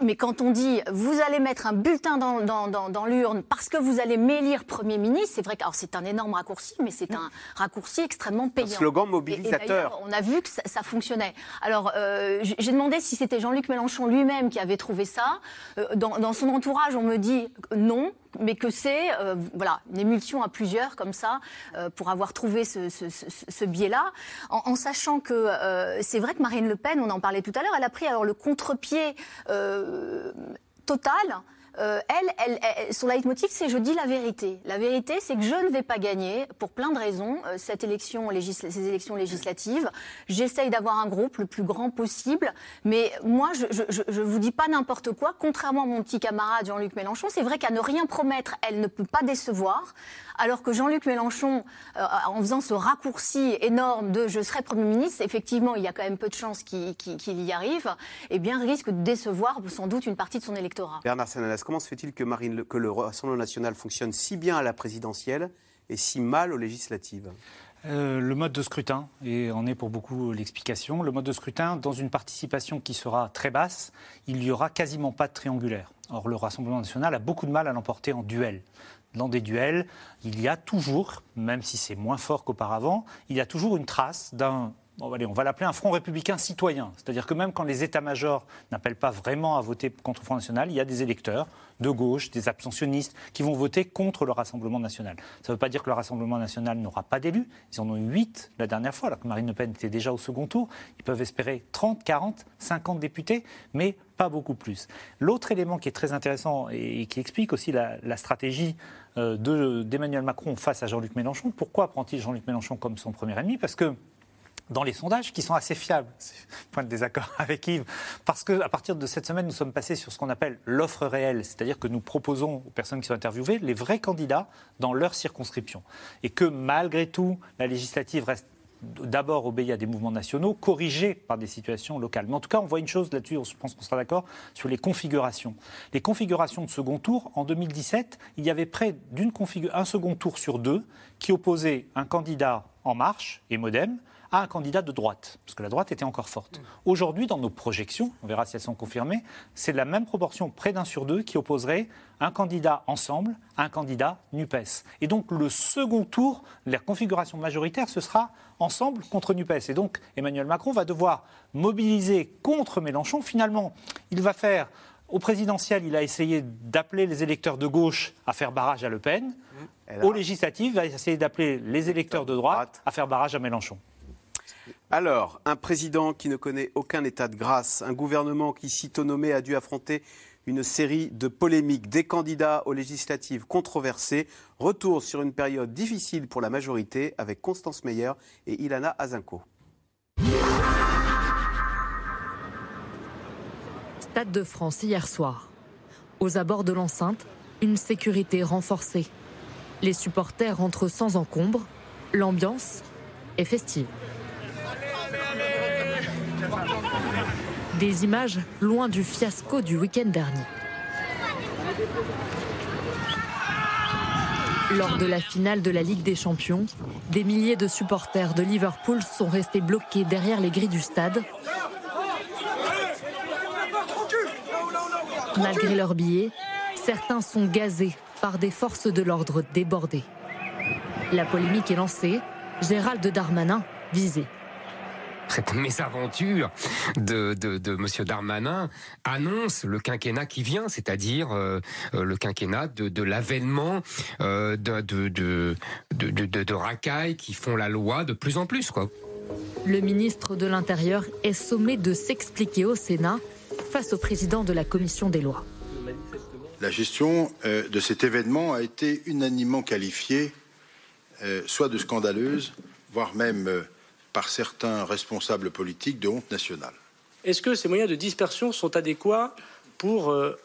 Mais quand on dit vous allez mettre un bulletin dans, dans, dans, dans l'urne parce que vous allez m'élire Premier ministre, c'est vrai que c'est un énorme raccourci, mais c'est un raccourci extrêmement payant. slogan Et- et mobilisateur. on a vu que ça, ça fonctionnait. Alors, euh, j'ai demandé si c'était Jean-Luc Mélenchon lui-même qui avait trouvé ça. Euh, dans, dans son entourage, on me dit non, mais que c'est euh, voilà une émulsion à plusieurs comme ça euh, pour avoir trouvé ce, ce- ce- ce biais-là, en, en sachant que euh, c'est vrai que Marine Le Pen, on en parlait tout à l'heure, elle a pris alors le contre-pied total. Euh, elle, elle, elle- son leitmotiv, c'est je dis la vérité. La vérité, c'est que je ne vais pas gagner, pour plein de raisons, euh, cette élection ces élections législatives. J'essaye d'avoir un groupe le plus grand possible, mais moi, je ne vous dis pas n'importe quoi. Contrairement à mon petit camarade Jean-Luc Mélenchon, c'est vrai qu'à ne rien promettre, elle ne peut pas décevoir. Alors que Jean-Luc Mélenchon, euh, en faisant ce raccourci énorme de je serai Premier ministre, effectivement, il y a quand même peu de chances qu'il y arrive, eh bien, risque de décevoir sans doute une partie de son électorat. Bernard comment se fait-il que, le Rassemblement national fonctionne si bien à la présidentielle et si mal aux législatives? Euh, le mode de scrutin, et en est pour beaucoup l'explication, le mode de scrutin, dans une participation qui sera très basse, il n'y aura quasiment pas de triangulaire. Or, le Rassemblement national a beaucoup de mal à l'emporter en duel. Dans des duels, il y a toujours, même si c'est moins fort qu'auparavant, il y a toujours une trace d'un On va l'appeler un front républicain citoyen. C'est-à-dire que même quand les états-majors n'appellent pas vraiment à voter contre le Front National, il y a des électeurs de gauche, des abstentionnistes, qui vont voter contre le Rassemblement national. Ça ne veut pas dire que le Rassemblement national n'aura pas d'élus. Ils en ont eu 8 la dernière fois, alors que Marine Le Pen était déjà au second tour. Ils peuvent espérer 30, 40, 50 députés, mais pas beaucoup plus. L'autre élément qui est très intéressant et qui explique aussi la, stratégie euh, de- d'Emmanuel Macron face à Jean-Luc Mélenchon, pourquoi prend-il Jean-Luc Mélenchon comme son premier ennemi? Parce que dans les sondages qui sont assez fiables. Point de désaccord *laughs* avec Yves. Parce qu'à partir de cette semaine, nous sommes passés sur ce qu'on appelle l'offre réelle. C'est-à-dire que nous proposons aux personnes qui sont interviewées les vrais candidats dans leur circonscription. Et que malgré tout, la législative reste d'abord obéie à des mouvements nationaux, corrigés par des situations locales. Mais en tout cas, on voit une chose là-dessus, je pense qu'on sera d'accord, sur les configurations. Les configurations de second tour, en 2017, il y avait près d'un un second tour sur deux qui opposait un candidat En Marche et Modem à un candidat de droite, parce que la droite était encore forte. Aujourd'hui, dans nos projections, on verra si elles sont confirmées, c'est la même proportion, près d'un sur deux, qui opposerait un candidat ensemble à un candidat NUPES. Et donc, le second tour, la configuration majoritaire, ce sera ensemble contre NUPES. Et donc, Emmanuel Macron va devoir mobiliser contre Mélenchon. Finalement, il va faire au présidentiel, il a essayé d'appeler les électeurs de gauche à faire barrage à Le Pen. Au législatif, il va essayer d'appeler les électeurs de droite à faire barrage à Mélenchon. Alors, un président qui ne connaît aucun état de grâce, un gouvernement qui, sitôt nommé, a dû affronter une série de polémiques, des candidats aux législatives controversés, retour sur une période difficile pour la majorité avec Constance Meyer et Ilana Azinko. Stade de France hier soir. Aux abords de l'enceinte, une sécurité renforcée. Les supporters rentrent sans encombre. L'ambiance est festive. Des images loin du fiasco du week-end dernier. Lors de la finale de la Ligue des Champions, des milliers de supporters de Liverpool sont restés bloqués derrière les grilles du stade. Malgré leurs billets, certains sont gazés par des forces de l'ordre débordées. La polémique est lancée. Gérald Darmanin visé cette mésaventure de, de, de M. Darmanin annonce le quinquennat qui vient, c'est-à-dire euh, euh, le quinquennat de, de l'avènement euh, de, de, de, de, de racailles qui font la loi de plus en plus. Quoi. Le ministre de l'Intérieur est sommé de s'expliquer au Sénat face au président de la commission des lois. La gestion de cet événement a été unanimement qualifiée soit de scandaleuse, voire même par certains responsables politiques de honte nationale. Est-ce que ces moyens de dispersion sont adéquats pour euh,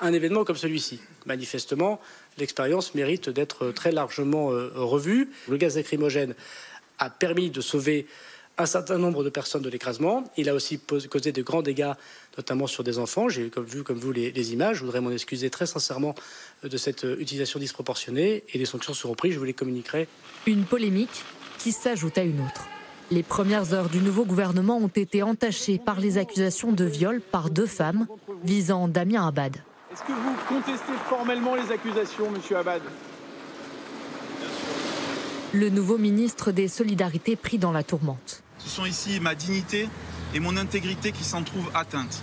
un événement comme celui-ci? Manifestement, l'expérience mérite d'être très largement euh, revue. Le gaz lacrymogène a permis de sauver un certain nombre de personnes de l'écrasement. Il a aussi causé de grands dégâts, notamment sur des enfants. J'ai vu comme vous les, les, images. Je voudrais m'en excuser très sincèrement de cette euh, utilisation disproportionnée et des sanctions seront prises. Je vous les communiquerai. Une polémique qui s'ajoute à une autre. Les premières heures du nouveau gouvernement ont été entachées par les accusations de viol par deux femmes visant Damien Abad. Est-ce que vous contestez formellement les accusations, monsieur Abad? Le nouveau ministre des Solidarités pris dans la tourmente. Ce sont ici ma dignité et mon intégrité qui s'en trouvent atteintes.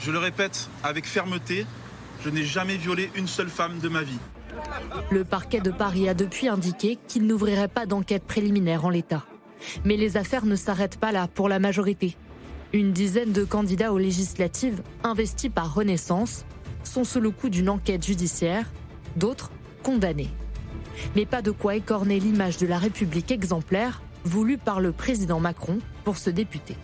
Je le répète avec fermeté, je n'ai jamais violé une seule femme de ma vie. Le parquet de Paris a depuis indiqué qu'il n'ouvrirait pas d'enquête préliminaire en l'état. Mais les affaires ne s'arrêtent pas là pour la majorité. Une dizaine de candidats aux législatives, investis par Renaissance, sont sous le coup d'une enquête judiciaire, d'autres condamnés. Mais pas de quoi écorner l'image de la République exemplaire voulue par le président Macron pour ce député.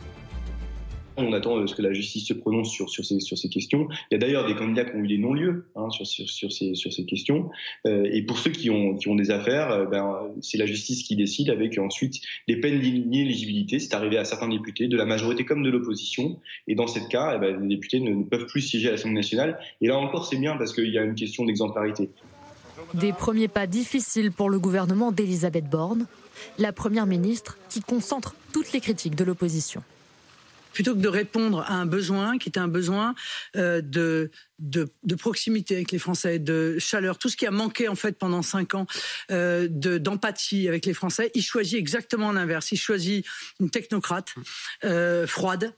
On attend euh, ce que la justice se prononce sur, sur, ces, sur ces questions. Il y a d'ailleurs des candidats qui ont eu des non-lieux hein, sur, sur, sur, ces, sur ces questions. Euh, et pour ceux qui ont, qui ont des affaires, euh, ben, c'est la justice qui décide avec ensuite des peines d'inéligibilité. C'est arrivé à certains députés, de la majorité comme de l'opposition. Et dans ce cas, eh ben, les députés ne, ne peuvent plus siéger à l'Assemblée nationale. Et là encore, c'est bien parce qu'il y a une question d'exemplarité. Des premiers pas difficiles pour le gouvernement d'Elisabeth Borne, la première ministre qui concentre toutes les critiques de l'opposition plutôt que de répondre à un besoin qui était un besoin euh, de, de, proximité avec les Français, de chaleur, tout ce qui a manqué en fait pendant cinq ans, euh, d'empathie avec les Français, il choisit exactement l'inverse. Il choisit une technocrate euh, froide,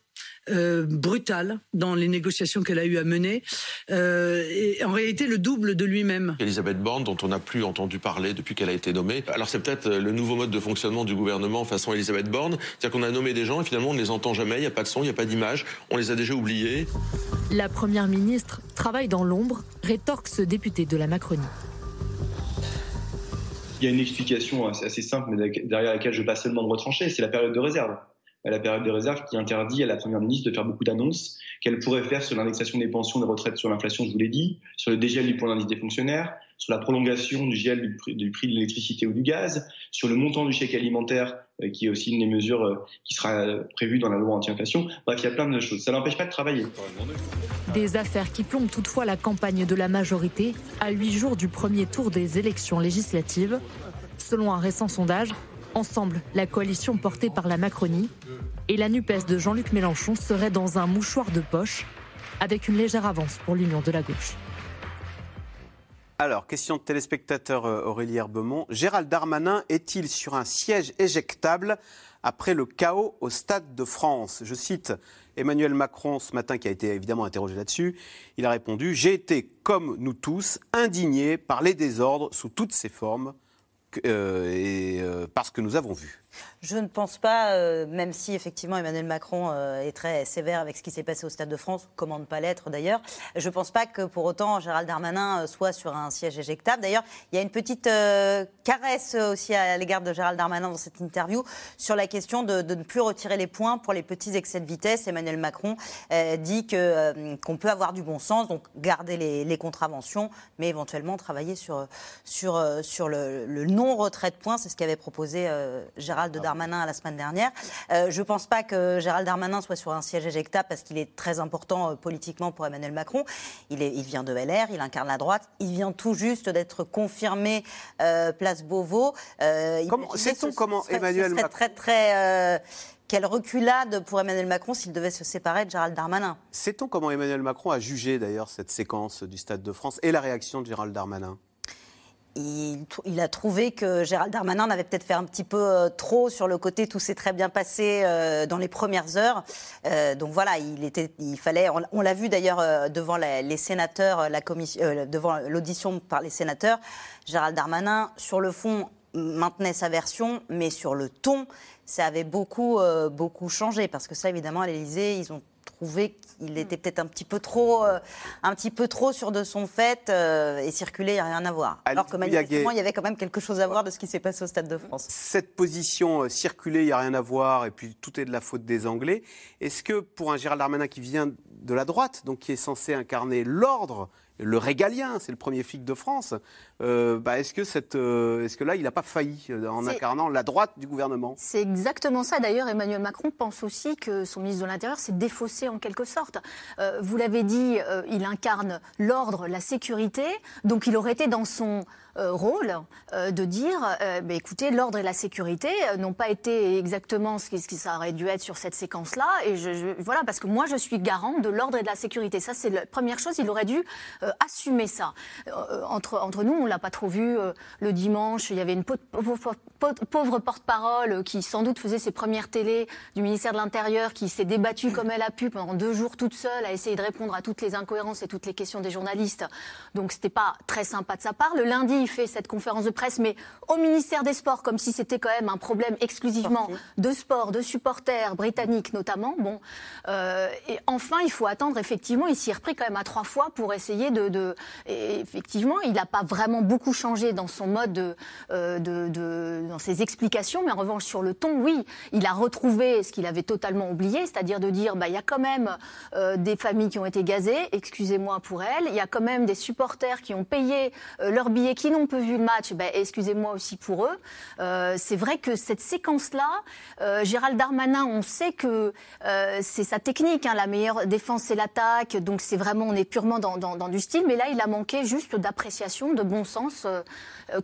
euh, brutale dans les négociations qu'elle a eu à mener, euh, et en réalité le double de lui-même. Elisabeth Borne, dont on n'a plus entendu parler depuis qu'elle a été nommée. Alors c'est peut-être le nouveau mode de fonctionnement du gouvernement façon Elisabeth Borne, c'est-à-dire qu'on a nommé des gens et finalement on ne les entend jamais, il n'y a pas de son, il n'y a pas d'image, on les a déjà oubliés. La Première ministre travaille dans l'ombre, rétorque ce député de la Macronie. Il y a une explication assez simple, mais derrière laquelle je passe seulement de retrancher, c'est la période de réserve à la période de réserve qui interdit à la Première ministre de faire beaucoup d'annonces qu'elle pourrait faire sur l'indexation des pensions, des retraites sur l'inflation, je vous l'ai dit, sur le dégel du point d'indice des fonctionnaires, sur la prolongation du gel du prix, de l'électricité ou du gaz, sur le montant du chèque alimentaire, euh, qui est aussi une des mesures euh, qui sera prévue dans la loi anti-inflation. Bref, il y a plein de choses. Ça n'empêche pas de travailler. Des affaires qui plombent toutefois la campagne de la majorité à huit jours du premier tour des élections législatives. Selon un récent sondage, Ensemble, la coalition portée par la Macronie et la NUPES de Jean-Luc Mélenchon serait dans un mouchoir de poche, avec une légère avance pour l'union de la gauche. Alors, question de téléspectateur euh, Aurélie Herbemont. Gérald Darmanin est-il sur un siège éjectable après le chaos au Stade de France? Je cite Emmanuel Macron ce matin qui a été évidemment interrogé là-dessus. Il a répondu J'ai été, comme nous tous, indigné par les désordres sous toutes ses formes et euh, parce que nous avons vu. Je ne pense pas, euh, même si effectivement Emmanuel Macron euh, est très sévère avec ce qui s'est passé au Stade de France, comment ne pas l'être d'ailleurs, je ne pense pas que pour autant Gérald Darmanin euh, soit sur un siège éjectable. D'ailleurs, il y a une petite caresse aussi à l'égard de Gérald Darmanin dans cette interview sur la question de, ne plus retirer les points pour les petits excès de vitesse. Emmanuel Macron dit qu'on peut avoir du bon sens, donc garder les, contraventions, mais éventuellement travailler sur le, le non-retrait de points. C'est ce qu'avait proposé Gérald de Darmanin à la semaine dernière. Euh, je ne pense pas que Gérald Darmanin soit sur un siège éjectable parce qu'il est très important euh, politiquement pour Emmanuel Macron. Il, est, il, vient de LR, il incarne la droite. Il vient tout juste d'être confirmé euh, place Beauvau. Sait-on comment Emmanuel Macron très très quelle reculade pour Emmanuel Macron s'il devait se séparer de Gérald Darmanin. Sait-on comment Emmanuel Macron a jugé d'ailleurs cette séquence du Stade de France et la réaction de Gérald Darmanin? Il, a trouvé que Gérald Darmanin avait peut-être fait un petit peu euh, trop sur le côté tout s'est très bien passé euh, dans les premières heures. Euh, donc voilà, il, était, il fallait. On, l'a vu d'ailleurs devant sénateurs, devant l'audition par les sénateurs. Gérald Darmanin, sur le fond, maintenait sa version, mais sur le ton, ça avait beaucoup, beaucoup changé. Parce que ça, évidemment, à l'Élysée, ils ont trouvé qu'il était peut-être un petit peu trop, euh, un petit peu trop sûr de son fait euh, et circuler, il n'y a rien à voir. Alors que manifestement, il y avait quand même quelque chose à voir de ce qui s'est passé au Stade de France. Cette position euh, circuler, il n'y a rien à voir, et puis tout est de la faute des Anglais. Est-ce que pour un Gérald Darmanin qui vient de la droite, donc qui est censé incarner l'ordre, le régalien, c'est le premier flic de France, euh, bah, est-ce que, cette, euh, est-ce que là, il n'a pas failli euh, en incarnant la droite du gouvernement? C'est exactement ça. D'ailleurs, Emmanuel Macron pense aussi que son ministre de l'Intérieur s'est défaussé en quelque sorte. Euh, vous l'avez dit, il incarne l'ordre, la sécurité. Donc, il aurait été dans son rôle euh, de dire, euh, bah, écoutez, l'ordre et la sécurité euh, n'ont pas été exactement ce qui, ce qui ça aurait dû être sur cette séquence-là. Et voilà, parce que moi, je suis garant de l'ordre et de la sécurité. Ça, c'est la première chose. Il aurait dû euh, assumer ça. Euh, entre, entre nous, on l'a pas trop vu euh, le dimanche. Il y avait une pauvre, porte-parole euh, qui, sans doute, faisait ses premières télés du ministère de l'Intérieur, qui s'est débattue comme elle a pu pendant deux jours toute seule à essayer de répondre à toutes les incohérences et toutes les questions des journalistes. Donc, c'était pas très sympa de sa part. Le lundi, fait cette conférence de presse, mais au ministère des Sports, comme si c'était quand même un problème exclusivement de sport, de supporters britanniques notamment. Bon, euh, et enfin, il faut attendre. Effectivement, il s'y est repris quand même à trois fois pour essayer de. de- et effectivement, il n'a pas vraiment beaucoup changé dans son mode, de, euh, de- de- dans ses explications, mais en revanche sur le ton, oui, il a retrouvé ce qu'il avait totalement oublié, c'est-à-dire de dire, bah, il y a quand même euh, des familles qui ont été gazées. Excusez-moi pour elles. Il y a quand même des supporters qui ont payé leurs billets, qui n'ont pas vu le match. Ben, excusez-moi aussi pour eux. Euh, c'est vrai que cette séquence-là, euh, Gérald Darmanin, on sait que euh, c'est sa technique. hein, la meilleure défense, c'est l'attaque. Donc c'est vraiment, on est purement dans, du style. Mais là, il a manqué juste d'appréciation, de bon sens.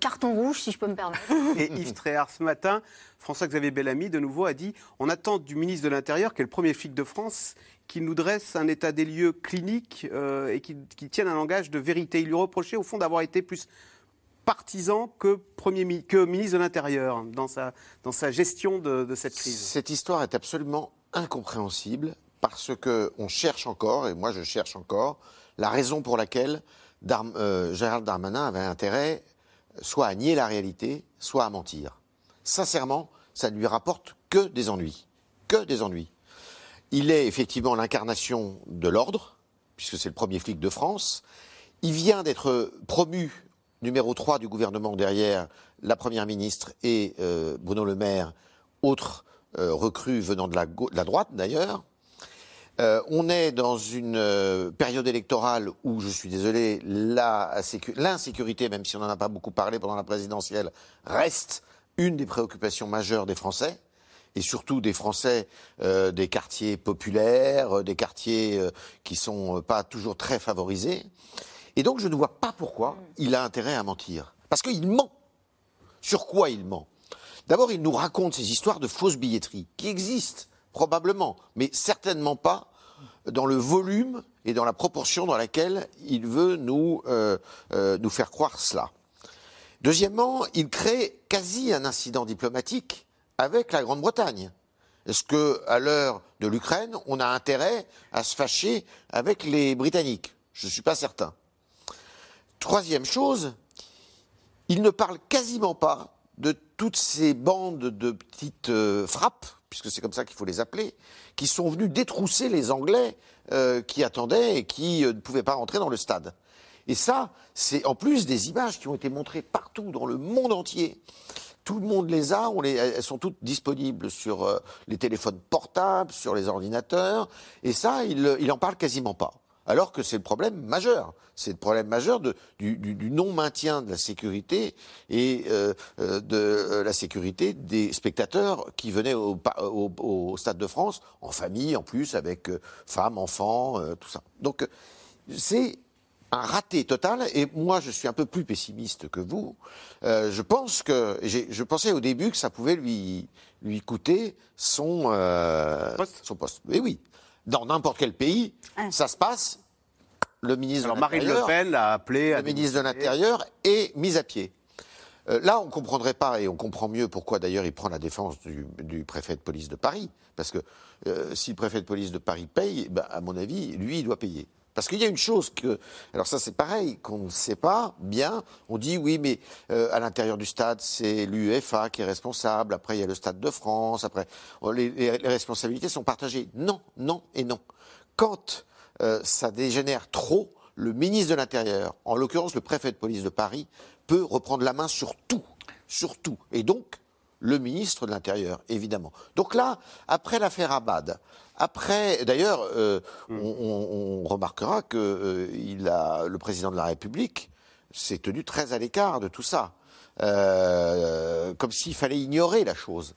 carton rouge, si je peux me permettre. *laughs* Et Yves Tréhard, ce matin, François-Xavier Bellamy, de nouveau, a dit on attend du ministre de l'Intérieur, qui est le premier flic de France, qu'il nous dresse un état des lieux clinique et qu'il tienne un langage de vérité. Il lui reprochait, au fond, d'avoir été plus partisan que, premier, mi- que ministre de l'Intérieur dans sa, dans sa gestion de, cette crise. Cette histoire est absolument incompréhensible parce que on cherche encore, et moi je cherche encore, la raison pour laquelle euh, Gérald Darmanin avait intérêt soit à nier la réalité, soit à mentir. Sincèrement, ça ne lui rapporte que des ennuis. Que des ennuis. Il est effectivement l'incarnation de l'ordre, puisque c'est le premier flic de France. Il vient d'être promu numéro 3 du gouvernement derrière la Première ministre et euh, Bruno Le Maire, autre euh, recrue venant de la, droite d'ailleurs. Euh, on est dans une euh, période électorale où, je suis désolé, l'insécurité, même si on n'en a pas beaucoup parlé pendant la présidentielle, reste une des préoccupations majeures des Français, et surtout des Français des quartiers populaires, des quartiers euh, qui sont pas toujours très favorisés. Et donc, je ne vois pas pourquoi il a intérêt à mentir. Parce qu'il ment. Sur quoi il ment? D'abord, il nous raconte ces histoires de fausses billetteries, qui existent probablement, mais certainement pas dans le volume et dans la proportion dans laquelle il veut nous, euh, euh, nous faire croire cela. Deuxièmement, il crée quasi un incident diplomatique avec la Grande-Bretagne. Est-ce que, à l'heure de l'Ukraine, on a intérêt à se fâcher avec les Britanniques? Je ne suis pas certain. Troisième chose, il ne parle quasiment pas de toutes ces bandes de petites euh, frappes, puisque c'est comme ça qu'il faut les appeler, qui sont venues détrousser les Anglais euh, qui attendaient et qui euh, ne pouvaient pas rentrer dans le stade. Et ça, c'est en plus des images qui ont été montrées partout dans le monde entier. Tout le monde les a, elles sont toutes disponibles sur les téléphones portables, sur les ordinateurs, et ça, il, il en parle quasiment pas. Alors que c'est le problème majeur. C'est le problème majeur de- du, du- du non-maintien de la sécurité et euh, euh, de euh, la sécurité des spectateurs qui venaient au, au- au Stade de France, en famille en plus, avec euh, femmes, enfants, euh, tout ça. Donc c'est un raté total. Et moi, je suis un peu plus pessimiste que vous. Euh, je pense que je pensais au début que ça pouvait lui lui coûter son euh, son poste. Mais oui, dans n'importe quel pays, ça se passe. Le ministre Alors de Marine Le l'Intérieur- Pen l'a appelé à le ministre de l'Intérieur est mis à pied. Euh, là, on ne comprendrait pas, et on comprend mieux pourquoi d'ailleurs il prend la défense du, du préfet de police de Paris. Parce que euh, si le préfet de police de Paris paye, ben, à mon avis, lui, il doit payer. Parce qu'il y a une chose que, alors ça c'est pareil, qu'on ne sait pas bien. On dit oui, mais euh, à l'intérieur du stade, c'est l'UEFA qui est responsable. Après, il y a le Stade de France. Après, oh, les, responsabilités sont partagées. Non, non et non. Quand euh, ça dégénère trop, le ministre de l'Intérieur, en l'occurrence le préfet de police de Paris, peut reprendre la main sur tout, sur tout. Et donc, le ministre de l'Intérieur, évidemment. Donc là, après l'affaire Abad, après, d'ailleurs, euh, on, on- on remarquera que euh, il a, le président de la République s'est tenu très à l'écart de tout ça, Euh, comme s'il fallait ignorer la chose.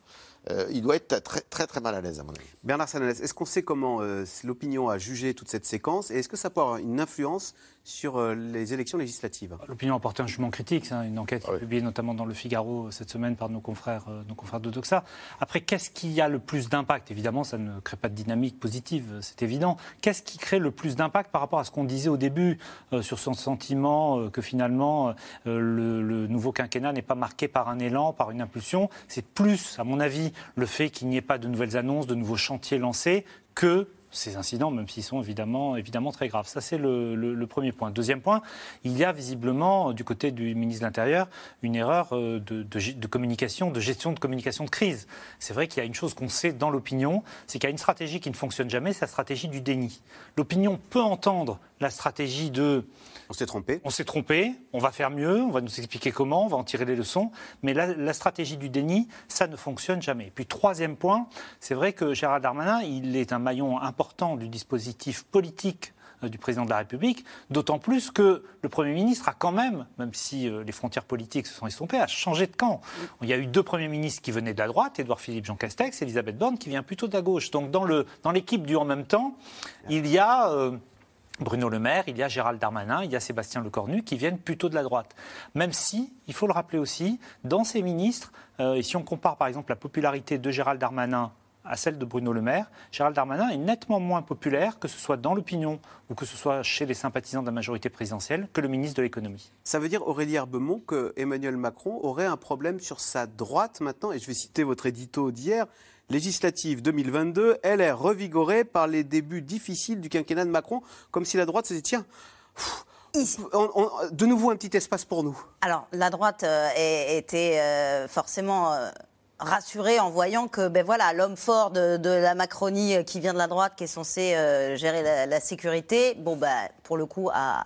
Il doit être très très très mal à l'aise à mon avis. Bernard Sananès, est-ce qu'on sait comment l'opinion a jugé toute cette séquence et est-ce que ça peut avoir une influence sur euh, les élections législatives L'opinion a porté un jugement critique, c'est une enquête est publiée notamment dans le Figaro cette semaine par nos confrères, euh, nos confrères de Doxa. Après, qu'est-ce qui a le plus d'impact? Évidemment, ça ne crée pas de dynamique positive, euh, c'est évident. Qu'est-ce qui crée le plus d'impact par rapport à ce qu'on disait au début euh, sur son sentiment euh, que finalement euh, le, le nouveau quinquennat n'est pas marqué par un élan, par une impulsion? C'est plus, à mon avis, le fait qu'il n'y ait pas de nouvelles annonces, de nouveaux chantiers lancés que ces incidents, même s'ils sont évidemment, évidemment très graves. Ça, c'est le, premier point. Deuxième point, il y a visiblement, du côté du ministre de l'Intérieur, une erreur euh, de communication, de gestion de communication de crise. C'est vrai qu'il y a une chose qu'on sait dans l'opinion, c'est qu'il y a une stratégie qui ne fonctionne jamais, c'est la stratégie du déni. L'opinion peut entendre la stratégie de... On s'est trompé. On s'est trompé, on va faire mieux, on va nous expliquer comment, on va en tirer les leçons, mais la, la stratégie du déni, ça ne fonctionne jamais. Puis troisième point, c'est vrai que Gérald Darmanin, il est un maillon important du dispositif politique euh, du président de la République, d'autant plus que le Premier ministre a quand même, même si euh, les frontières politiques se sont estompées, a changé de camp. Il y a eu deux Premiers ministres qui venaient de la droite, Édouard Philippe, Jean Castex, Elisabeth Borne, qui vient plutôt de la gauche. Donc dans le- dans l'équipe du en même temps, il y a... euh, Bruno Le Maire, il y a Gérald Darmanin, il y a Sébastien Lecornu qui viennent plutôt de la droite. Même si, il faut le rappeler aussi, dans ces ministres, euh, et si on compare par exemple la popularité de Gérald Darmanin à celle de Bruno Le Maire, Gérald Darmanin est nettement moins populaire, que ce soit dans l'opinion ou que ce soit chez les sympathisants de la majorité présidentielle, que le ministre de l'économie. Ça veut dire, Aurélie Herbemont, que Emmanuel Macron aurait un problème sur sa droite maintenant, et je vais citer votre édito d'hier, législative 2022, elle est revigorée par les débuts difficiles du quinquennat de Macron, comme si la droite se disait, tiens, pff, on- on- de nouveau un petit espace pour nous. Alors, la droite euh, était euh, forcément euh, rassurée en voyant que, ben voilà, l'homme fort de, de la Macronie qui vient de la droite, qui est censé gérer la, la sécurité, bon, bah, pour le coup, a,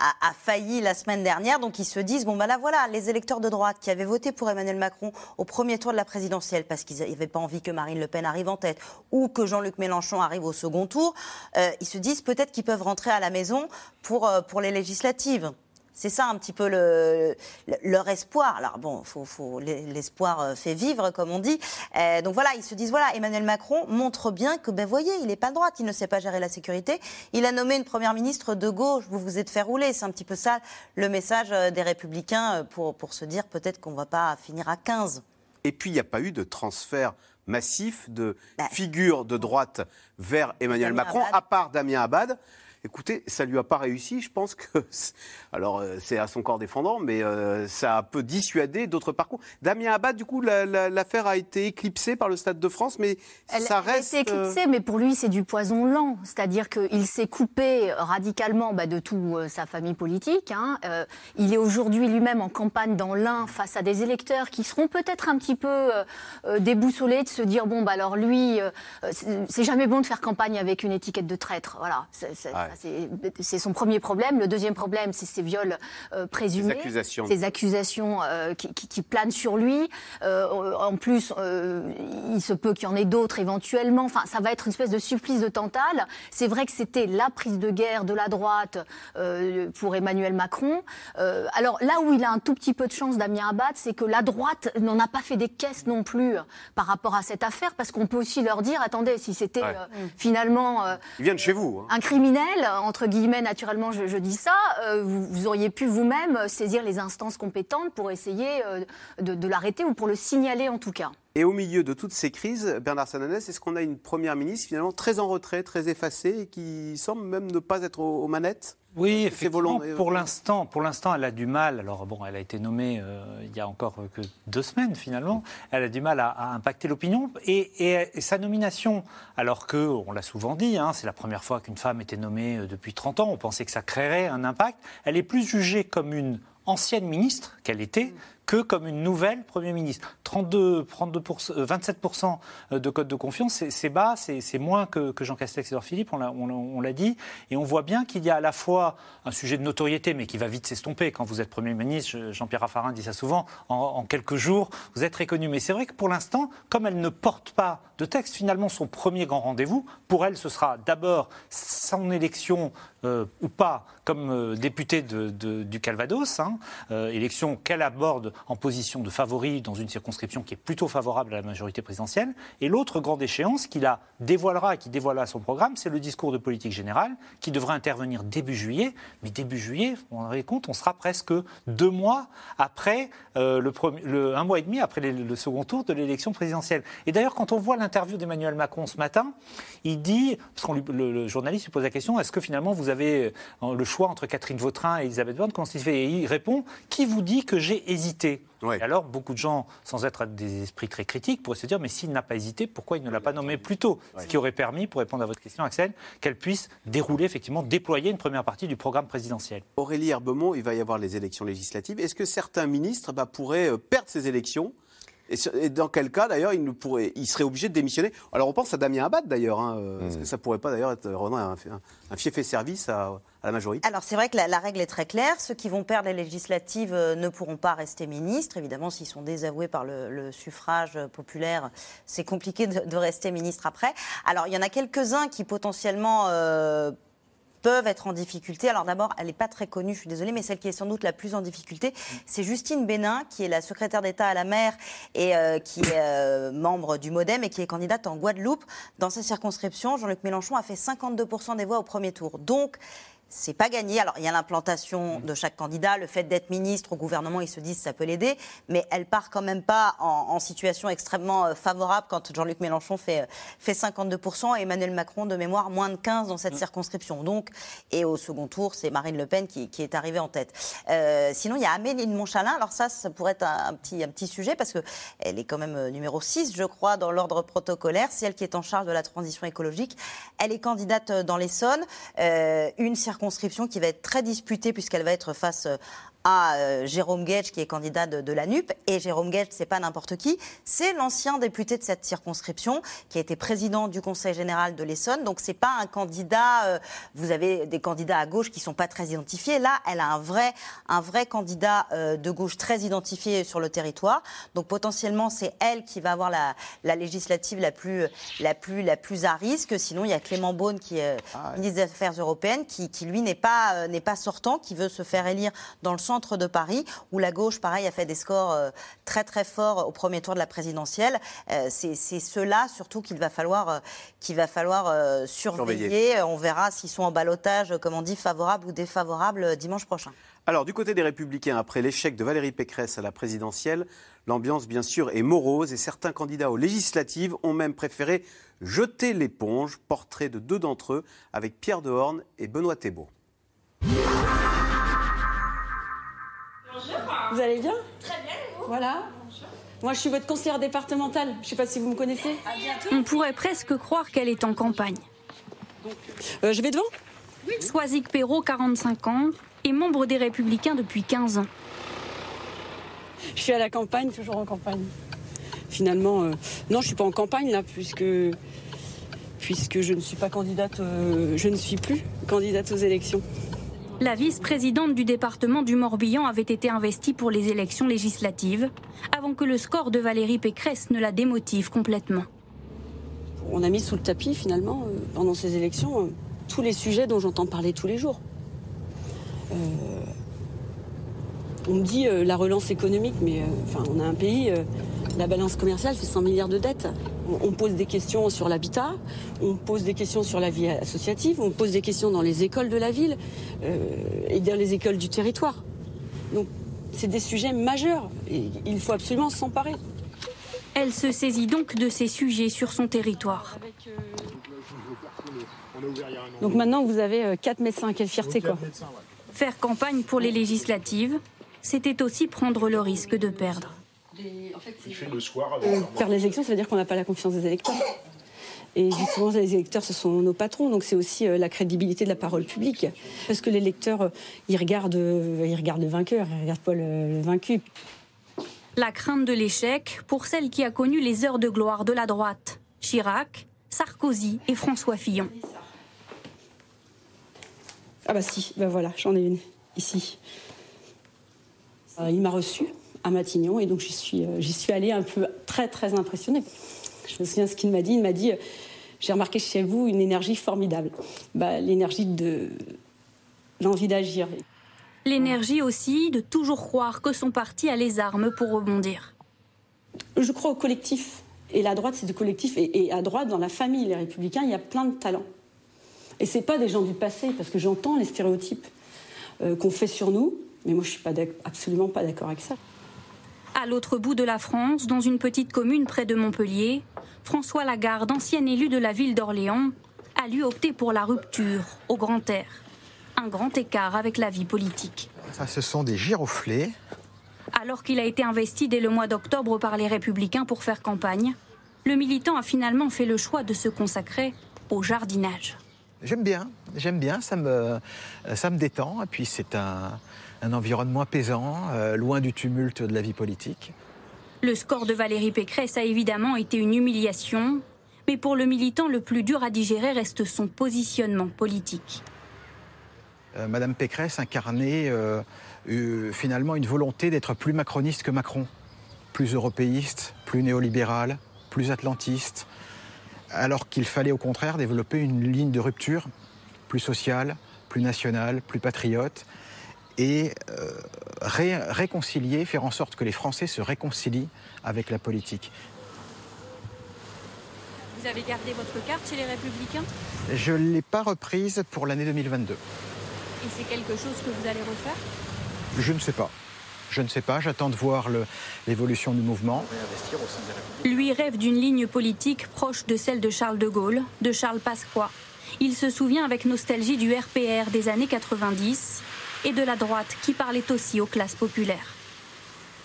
a- failli la semaine dernière. Donc, ils se disent, bon, bah là, voilà, les électeurs de droite qui avaient voté pour Emmanuel Macron au premier tour de la présidentielle, parce qu'ils n'avaient pas envie que Marine Le Pen arrive en tête, ou que Jean-Luc Mélenchon arrive au second tour, euh, ils se disent peut-être qu'ils peuvent rentrer à la maison pour, euh, pour les législatives. C'est ça un petit peu le, le- leur espoir. Alors bon, faut, faut- l'espoir euh, fait vivre, comme on dit. Euh, donc voilà, ils se disent voilà, Emmanuel Macron montre bien que, ben voyez, il n'est pas de droite, il ne sait pas gérer la sécurité. Il a nommé une première ministre de gauche. Vous vous êtes fait rouler. C'est un petit peu ça le message euh, des Républicains pour, pour se dire peut-être qu'on va pas finir à 15. Et puis, il n'y a pas eu de transfert massif de figures de droite vers Emmanuel Damien Macron, Abad. à part Damien Abad. Écoutez, ça lui a pas réussi. Je pense que, *laughs* alors euh, c'est à son corps défendant, mais euh, ça a un peu dissuadé d'autres parcours. Damien Abad, du coup, la- la- l'affaire a été éclipsée par le Stade de France, mais Elle, ça elle a reste. été euh, éclipsée, mais pour lui, c'est du poison lent. C'est-à-dire qu'il s'est coupé radicalement bah, de toute sa famille politique. hein. Euh, il est aujourd'hui lui-même en campagne dans l'Ain face à des électeurs qui seront peut-être un petit peu euh, euh, déboussolés de se dire bon, bah alors lui, euh, c'est jamais bon de faire campagne avec une étiquette de traître. Voilà, Ouais. C'est- c'est son premier problème. Le deuxième problème, c'est ses viols euh, présumés. Ces accusations. Ces accusations euh, qui, qui- qui planent sur lui. Euh, en plus, il se peut qu'il y en ait d'autres éventuellement. Enfin, ça va être une espèce de supplice de Tantale. C'est vrai que c'était la prise de guerre de la droite pour Emmanuel Macron. Alors là où il a un tout petit peu de chance, Damien Abad, c'est que la droite n'en a pas fait des caisses non plus par rapport à cette affaire, parce qu'on peut aussi leur dire, attendez, si c'était Ouais. finalement Ils viennent chez vous. hein. un criminel, entre guillemets, naturellement, je, dis ça, euh, vous, auriez pu vous-même saisir les instances compétentes pour essayer euh, de, l'arrêter ou pour le signaler en tout cas. Et au milieu de toutes ces crises, Bernard Sananès, est-ce qu'on a une première ministre finalement très en retrait, très effacée, et qui semble même ne pas être aux manettes? Oui, effectivement. Pour l'instant, pour l'instant, elle a du mal. Alors bon, elle a été nommée euh, il y a encore que deux semaines finalement. Elle a du mal à, à impacter l'opinion et, et- et sa nomination, alors que on l'a souvent dit, hein, c'est la première fois qu'une femme était nommée euh, depuis 30 ans. On pensait que ça créerait un impact. Elle est plus jugée comme une ancienne ministre qu'elle était que comme une nouvelle Premier ministre. 32, 32%, euh, 27% de code de confiance, c'est- bas, c'est moins que, Jean Castex et Edouard Philippe, on l'a- dit. Et on voit bien qu'il y a à la fois un sujet de notoriété, mais qui va vite s'estomper. Quand vous êtes Premier ministre, Je- Jean-Pierre Raffarin dit ça souvent, en, quelques jours, vous êtes reconnu. Mais c'est vrai que pour l'instant, comme elle ne porte pas de texte, finalement, son premier grand rendez-vous, pour elle, ce sera d'abord son élection euh, ou pas comme euh, du Calvados, hein, euh, élection qu'elle aborde en position de favori dans une circonscription qui est plutôt favorable à la majorité présidentielle. Et l'autre grande échéance qui la dévoilera et qui dévoilera son programme, c'est le discours de politique générale qui devrait intervenir début juillet. Mais début juillet, vous vous rendez compte, on sera presque deux mois après, euh, le premier- un mois et demi après le second tour de l'élection présidentielle. Et d'ailleurs, quand on voit l'interview d'Emmanuel Macron ce matin, il dit, parce que le, le journaliste lui pose la question, est-ce que finalement vous avez euh, le choix entre Catherine Vautrin et Elisabeth Borne Comment fait? Et il répond, qui vous dit que j'ai hésité Et alors, beaucoup de gens, sans être des esprits très critiques, pourraient se dire, mais s'il n'a pas hésité, pourquoi il ne l'a pas nommé plus tôt? Ce qui aurait permis, pour répondre à votre question, Axel, qu'elle puisse dérouler, effectivement, déployer une première partie du programme présidentiel. Aurélie Herbemont, il va y avoir les élections législatives. Est-ce que certains ministres bah, pourraient euh, perdre ces élections et, ce- et dans quel cas, d'ailleurs, ils seraient obligés de démissionner Alors, on pense à Damien Abad, d'ailleurs. hein, euh, Est-ce que ça pourrait pas, d'ailleurs, être vraiment un, un, un fief et service à, à la majorité Alors c'est vrai que la, la règle est très claire. Ceux qui vont perdre les législatives euh, ne pourront pas rester ministres. Évidemment, s'ils sont désavoués par le, le suffrage euh, populaire, c'est compliqué de, de rester ministre après. Alors il y en a quelques-uns qui potentiellement euh, peuvent être en difficulté. Alors d'abord, elle n'est pas très connue, je suis désolée, mais celle qui est sans doute la plus en difficulté, c'est Justine Bénin, qui est la secrétaire d'État à la mer et euh, qui est euh, membre du MoDem et qui est candidate en Guadeloupe. Dans sa circonscription, Jean-Luc Mélenchon a fait 52% des voix au premier tour. Donc, c'est pas gagné. Alors, il y a l'implantation de chaque candidat, le fait d'être ministre au gouvernement, ils se disent ça peut l'aider, mais elle part quand même pas en, en situation extrêmement euh, favorable quand Jean-Luc Mélenchon fait, euh, fait 52% et Emmanuel Macron, de mémoire, moins de 15 dans cette circonscription. Donc, et au second tour, c'est Marine Le Pen qui, qui est arrivée en tête. Euh, sinon, il y a Amélie de Montchalin. Alors ça, ça pourrait être un, un petit, un petit sujet parce que elle est quand même numéro 6, je crois, dans l'ordre protocolaire. C'est elle qui est en charge de la transition écologique. Elle est candidate dans l'Essonne. Euh, une circonscription qui va être très disputée puisqu'elle va être face euh, à euh, Jérôme Gage qui est candidat de, de la NUP. Et Jérôme Gage c'est pas n'importe qui c'est l'ancien député de cette circonscription qui a été président du conseil général de l'Essonne. Donc c'est pas un candidat euh, vous avez des candidats à gauche qui sont pas très identifiés. Là elle a un vrai un vrai candidat euh, de gauche très identifié sur le territoire. Donc potentiellement c'est elle qui va avoir la, la législative la plus la plus la plus à risque. Sinon il y a Clément Beaune qui est euh, ministre des Affaires européennes qui, qui lui n'est pas euh, n'est pas sortant qui veut se faire élire dans le centre de Paris, où la gauche, pareil, a fait des scores euh, très très forts au premier tour de la présidentielle. Euh, c'est ceux-là surtout qu'il va falloir, euh, qu'il va falloir surveiller. Surveiller. On verra s'ils sont en balotage, comme on dit, favorable ou défavorable dimanche prochain. Alors, du côté des Républicains, après l'échec de Valérie Pécresse à la présidentielle, l'ambiance, bien sûr, est morose et certains candidats aux législatives ont même préféré jeter l'éponge. Portrait de deux d'entre eux avec Pierre Dehorne et Benoît Thébault. Vous allez bien Très bien, vous? Voilà. Moi, je suis votre conseillère départementale. Je ne sais pas si vous me connaissez. On pourrait presque croire qu'elle est en campagne. Euh, je vais devant Soisic Perrault, 45 ans, est membre des Républicains depuis 15 ans. Je suis à la campagne, toujours en campagne. Finalement, euh, non, je suis pas en campagne là, puisque puisque je ne suis pas candidate, euh, je ne suis plus candidate aux élections. La vice-présidente du département du Morbihan avait été investie pour les élections législatives, avant que le score de Valérie Pécresse ne la démotive complètement. On a mis sous le tapis finalement euh, pendant ces élections euh, tous les sujets dont j'entends parler tous les jours. Euh, on me dit euh, la relance économique, mais euh, enfin, on a un pays, euh, la balance commerciale fait 100 milliards de dettes. On, on pose des questions sur l'habitat, on pose des questions sur la vie associative, on pose des questions dans les écoles de la ville euh, et dans les écoles du territoire. Donc c'est des sujets majeurs et il faut absolument s'emparer. Elle se saisit donc de ces sujets sur son territoire. Donc maintenant, vous avez 4 médecins. Quelle fierté, quoi. Faire campagne pour les législatives, c'était aussi prendre le risque de perdre. Euh, Perdre les élections, ça veut dire qu'on n'a pas la confiance des électeurs. Et justement, les électeurs, ce sont nos patrons, donc c'est aussi euh, la crédibilité de la parole publique. Parce que l'électeur, euh, il regarde, il regarde le vainqueur, il regarde pas le, le vaincu. La crainte de l'échec pour celle qui a connu les heures de gloire de la droite. Chirac, Sarkozy et François Fillon. Ah bah si, ben voilà, j'en ai une, ici. Euh, il m'a reçu à Matignon et donc j'y suis, euh, j'y suis allée un peu très très impressionnée. Je me souviens ce qu'il m'a dit. Il m'a dit, euh, j'ai remarqué chez vous une énergie formidable. Bah, l'énergie de l'envie d'agir. L'énergie aussi de toujours croire que son parti a les armes pour rebondir. Je crois au collectif. Et la droite, c'est du collectif. Et, et à droite, dans la famille, les républicains, il y a plein de talents. Et c'est pas des gens du passé, parce que j'entends les stéréotypes euh, qu'on fait sur nous, mais moi je suis pas absolument pas d'accord avec ça. À l'autre bout de la France, dans une petite commune près de Montpellier, François Lagarde, ancien élu de la ville d'Orléans, a lui opté pour la rupture au grand air. Un grand écart avec la vie politique. Ça, ce sont des giroflées. Alors qu'il a été investi dès le mois d'octobre par les Républicains pour faire campagne, le militant a finalement fait le choix de se consacrer au jardinage. J'aime bien, j'aime bien, ça me, ça me détend. Et puis c'est un, un, environnement apaisant, euh, loin du tumulte de la vie politique. Le score de Valérie Pécresse a évidemment été une humiliation, mais pour le militant, le plus dur à digérer reste son positionnement politique. Euh, Madame Pécresse incarnait euh, finalement une volonté d'être plus macroniste que Macron, plus européiste, plus néolibéral, plus atlantiste, alors qu'il fallait au contraire développer une ligne de rupture plus sociale, plus nationale, plus patriote, et euh, ré réconcilier, faire en sorte que les Français se réconcilient avec la politique. Vous avez gardé votre carte chez les Républicains? Je ne l'ai pas reprise pour l'année 2022. Et c'est quelque chose que vous allez refaire? Je ne sais pas. Je ne sais pas, j'attends de voir l'évolution du mouvement. Lui rêve d'une ligne politique proche de celle de Charles de Gaulle, de Charles Pasqua. Il se souvient avec nostalgie du RPR des années 90 et de la droite qui parlait aussi aux classes populaires.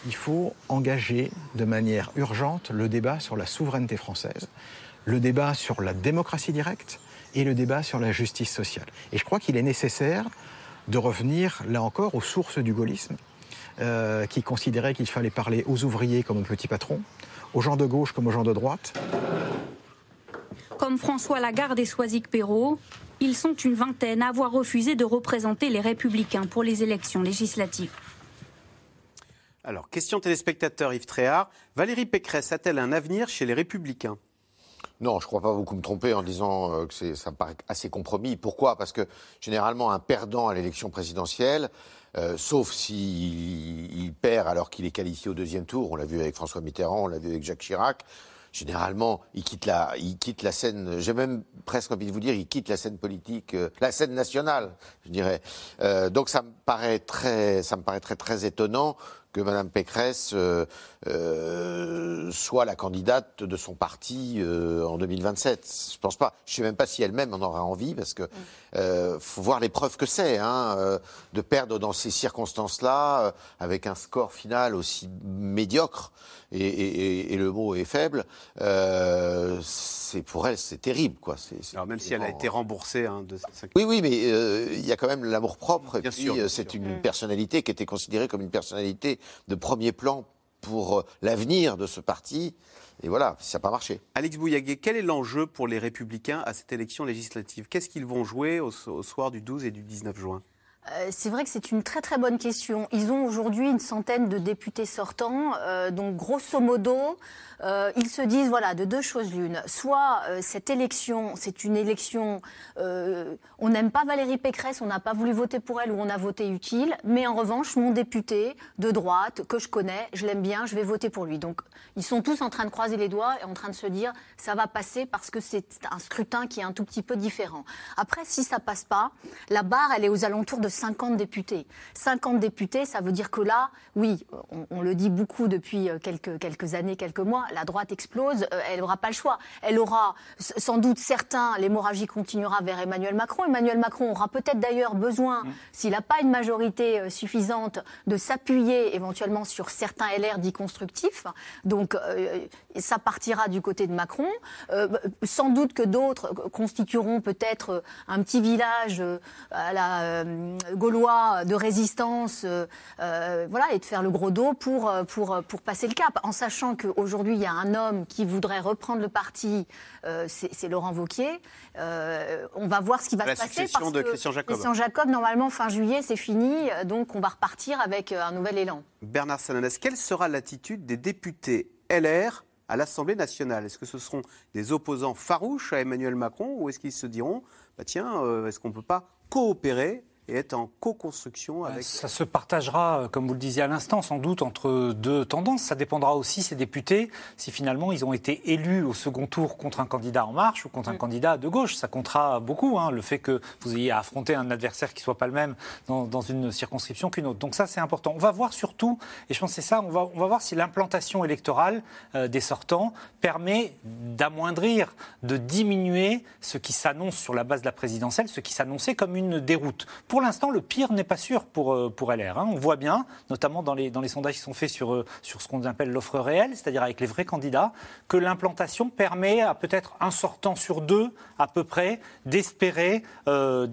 Il faut engager de manière urgente le débat sur la souveraineté française, le débat sur la démocratie directe et le débat sur la justice sociale. Et je crois qu'il est nécessaire de revenir, là encore, aux sources du gaullisme, euh, qui considérait qu'il fallait parler aux ouvriers comme aux petits patrons, aux gens de gauche comme aux gens de droite. Comme François Lagarde et Soisic Perrault, ils sont une vingtaine à avoir refusé de représenter les Républicains pour les élections législatives. Alors, question téléspectateur Yves Tréhard. Valérie Pécresse a-t-elle un avenir chez les Républicains? Non, je ne crois pas beaucoup me tromper en disant euh, que ça me paraît assez compromis. Pourquoi? Parce que généralement, un perdant à l'élection présidentielle, euh, sauf s'il il perd alors qu'il est qualifié au deuxième tour, on l'a vu avec François Mitterrand, on l'a vu avec Jacques Chirac, généralement, il quitte la, il quitte la scène. J'ai même presque envie de vous dire, il quitte la scène politique, euh, la scène nationale, je dirais. Euh, donc ça me paraît très, ça me paraît très très étonnant que Mme Pécresse euh, euh, soit la candidate de son parti euh, en 2027. Je pense pas. Je sais même pas si elle-même en aura envie, parce que euh, faut voir les preuves que c'est, hein, euh, de perdre dans ces circonstances-là, euh, avec un score final aussi médiocre. Et, et, et le mot est faible. c'est pour elle, c'est terrible, quoi. Alors même si elle a été remboursée hein, de Oui, oui, mais il y a quand même l'amour propre. Et Bien puis, sûr, bien c'est une Mm. personnalité qui était considérée comme une personnalité de premier plan pour euh, l'avenir de ce parti. Et voilà, ça n'a pas marché. Alex Bouillaguet, quel est l'enjeu pour les Républicains à cette élection législative? Qu'est-ce qu'ils vont jouer au, au soir du 12 et du 19 juin? Euh, C'est vrai que c'est une très très bonne question. Ils ont aujourd'hui une centaine de députés sortants, euh, donc grosso modo, euh, ils se disent voilà de deux choses l'une. Soit cette élection, c'est une élection, on n'aime pas Valérie Pécresse, on n'a pas voulu voter pour elle ou on a voté utile, mais en revanche mon député de droite que je connais, je l'aime bien, je vais voter pour lui. Donc ils sont tous en train de croiser les doigts et en train de se dire ça va passer parce que c'est un scrutin qui est un tout petit peu différent. Après si ça passe pas, la barre elle est aux alentours de 50 députés. 50 députés, ça veut dire que là, oui, on, on le dit beaucoup depuis euh, quelques, quelques années, quelques mois, la droite explose, euh, elle n'aura pas le choix. Elle aura sans doute certains, l'hémorragie continuera vers Emmanuel Macron. Emmanuel Macron aura peut-être d'ailleurs besoin, s'il n'a pas une majorité euh, suffisante, de s'appuyer éventuellement sur certains LR dits constructifs. Donc euh, ça partira du côté de Macron. Euh, sans doute que d'autres constitueront peut-être euh, un petit village euh, à la euh, gaulois de résistance, euh, voilà, et de faire le gros dos pour, pour, pour passer le cap, en sachant qu'aujourd'hui il y a un homme qui voudrait reprendre le parti, c'est Laurent Wauquiez. Euh, on va voir ce qui va La se passer succession parce de que Christian Jacob. Christian Jacob, normalement fin juillet, c'est fini, donc on va repartir avec un nouvel élan. Bernard Sanonès, quelle sera l'attitude des députés LR à l'Assemblée nationale. Est-ce que ce seront des opposants farouches à Emmanuel Macron ou est-ce qu'ils se diront, bah tiens, euh, est-ce qu'on ne peut pas coopérer et être en co-construction avec... Ça se partagera, euh, comme vous le disiez à l'instant, sans doute entre deux tendances. Ça dépendra aussi, ces députés, si finalement ils ont été élus au second tour contre un candidat en marche ou contre un candidat de gauche. Ça comptera beaucoup, hein, le fait que vous ayez à affronter un adversaire qui soit pas le même dans, dans une circonscription qu'une autre. Donc ça, c'est important. On va voir surtout, et je pense que c'est ça, on va, on va voir si l'implantation électorale euh, des sortants permet d'amoindrir, de diminuer ce qui s'annonce sur la base de la présidentielle, ce qui s'annonçait comme une déroute. Pour l'instant, le pire n'est pas sûr pour, euh, pour LR. hein. On voit bien, notamment dans les, dans les sondages qui sont faits sur, euh, sur ce qu'on appelle l'offre réelle, c'est-à-dire avec les vrais candidats, que l'implantation permet à peut-être un sortant sur deux, à peu près, d'espérer euh,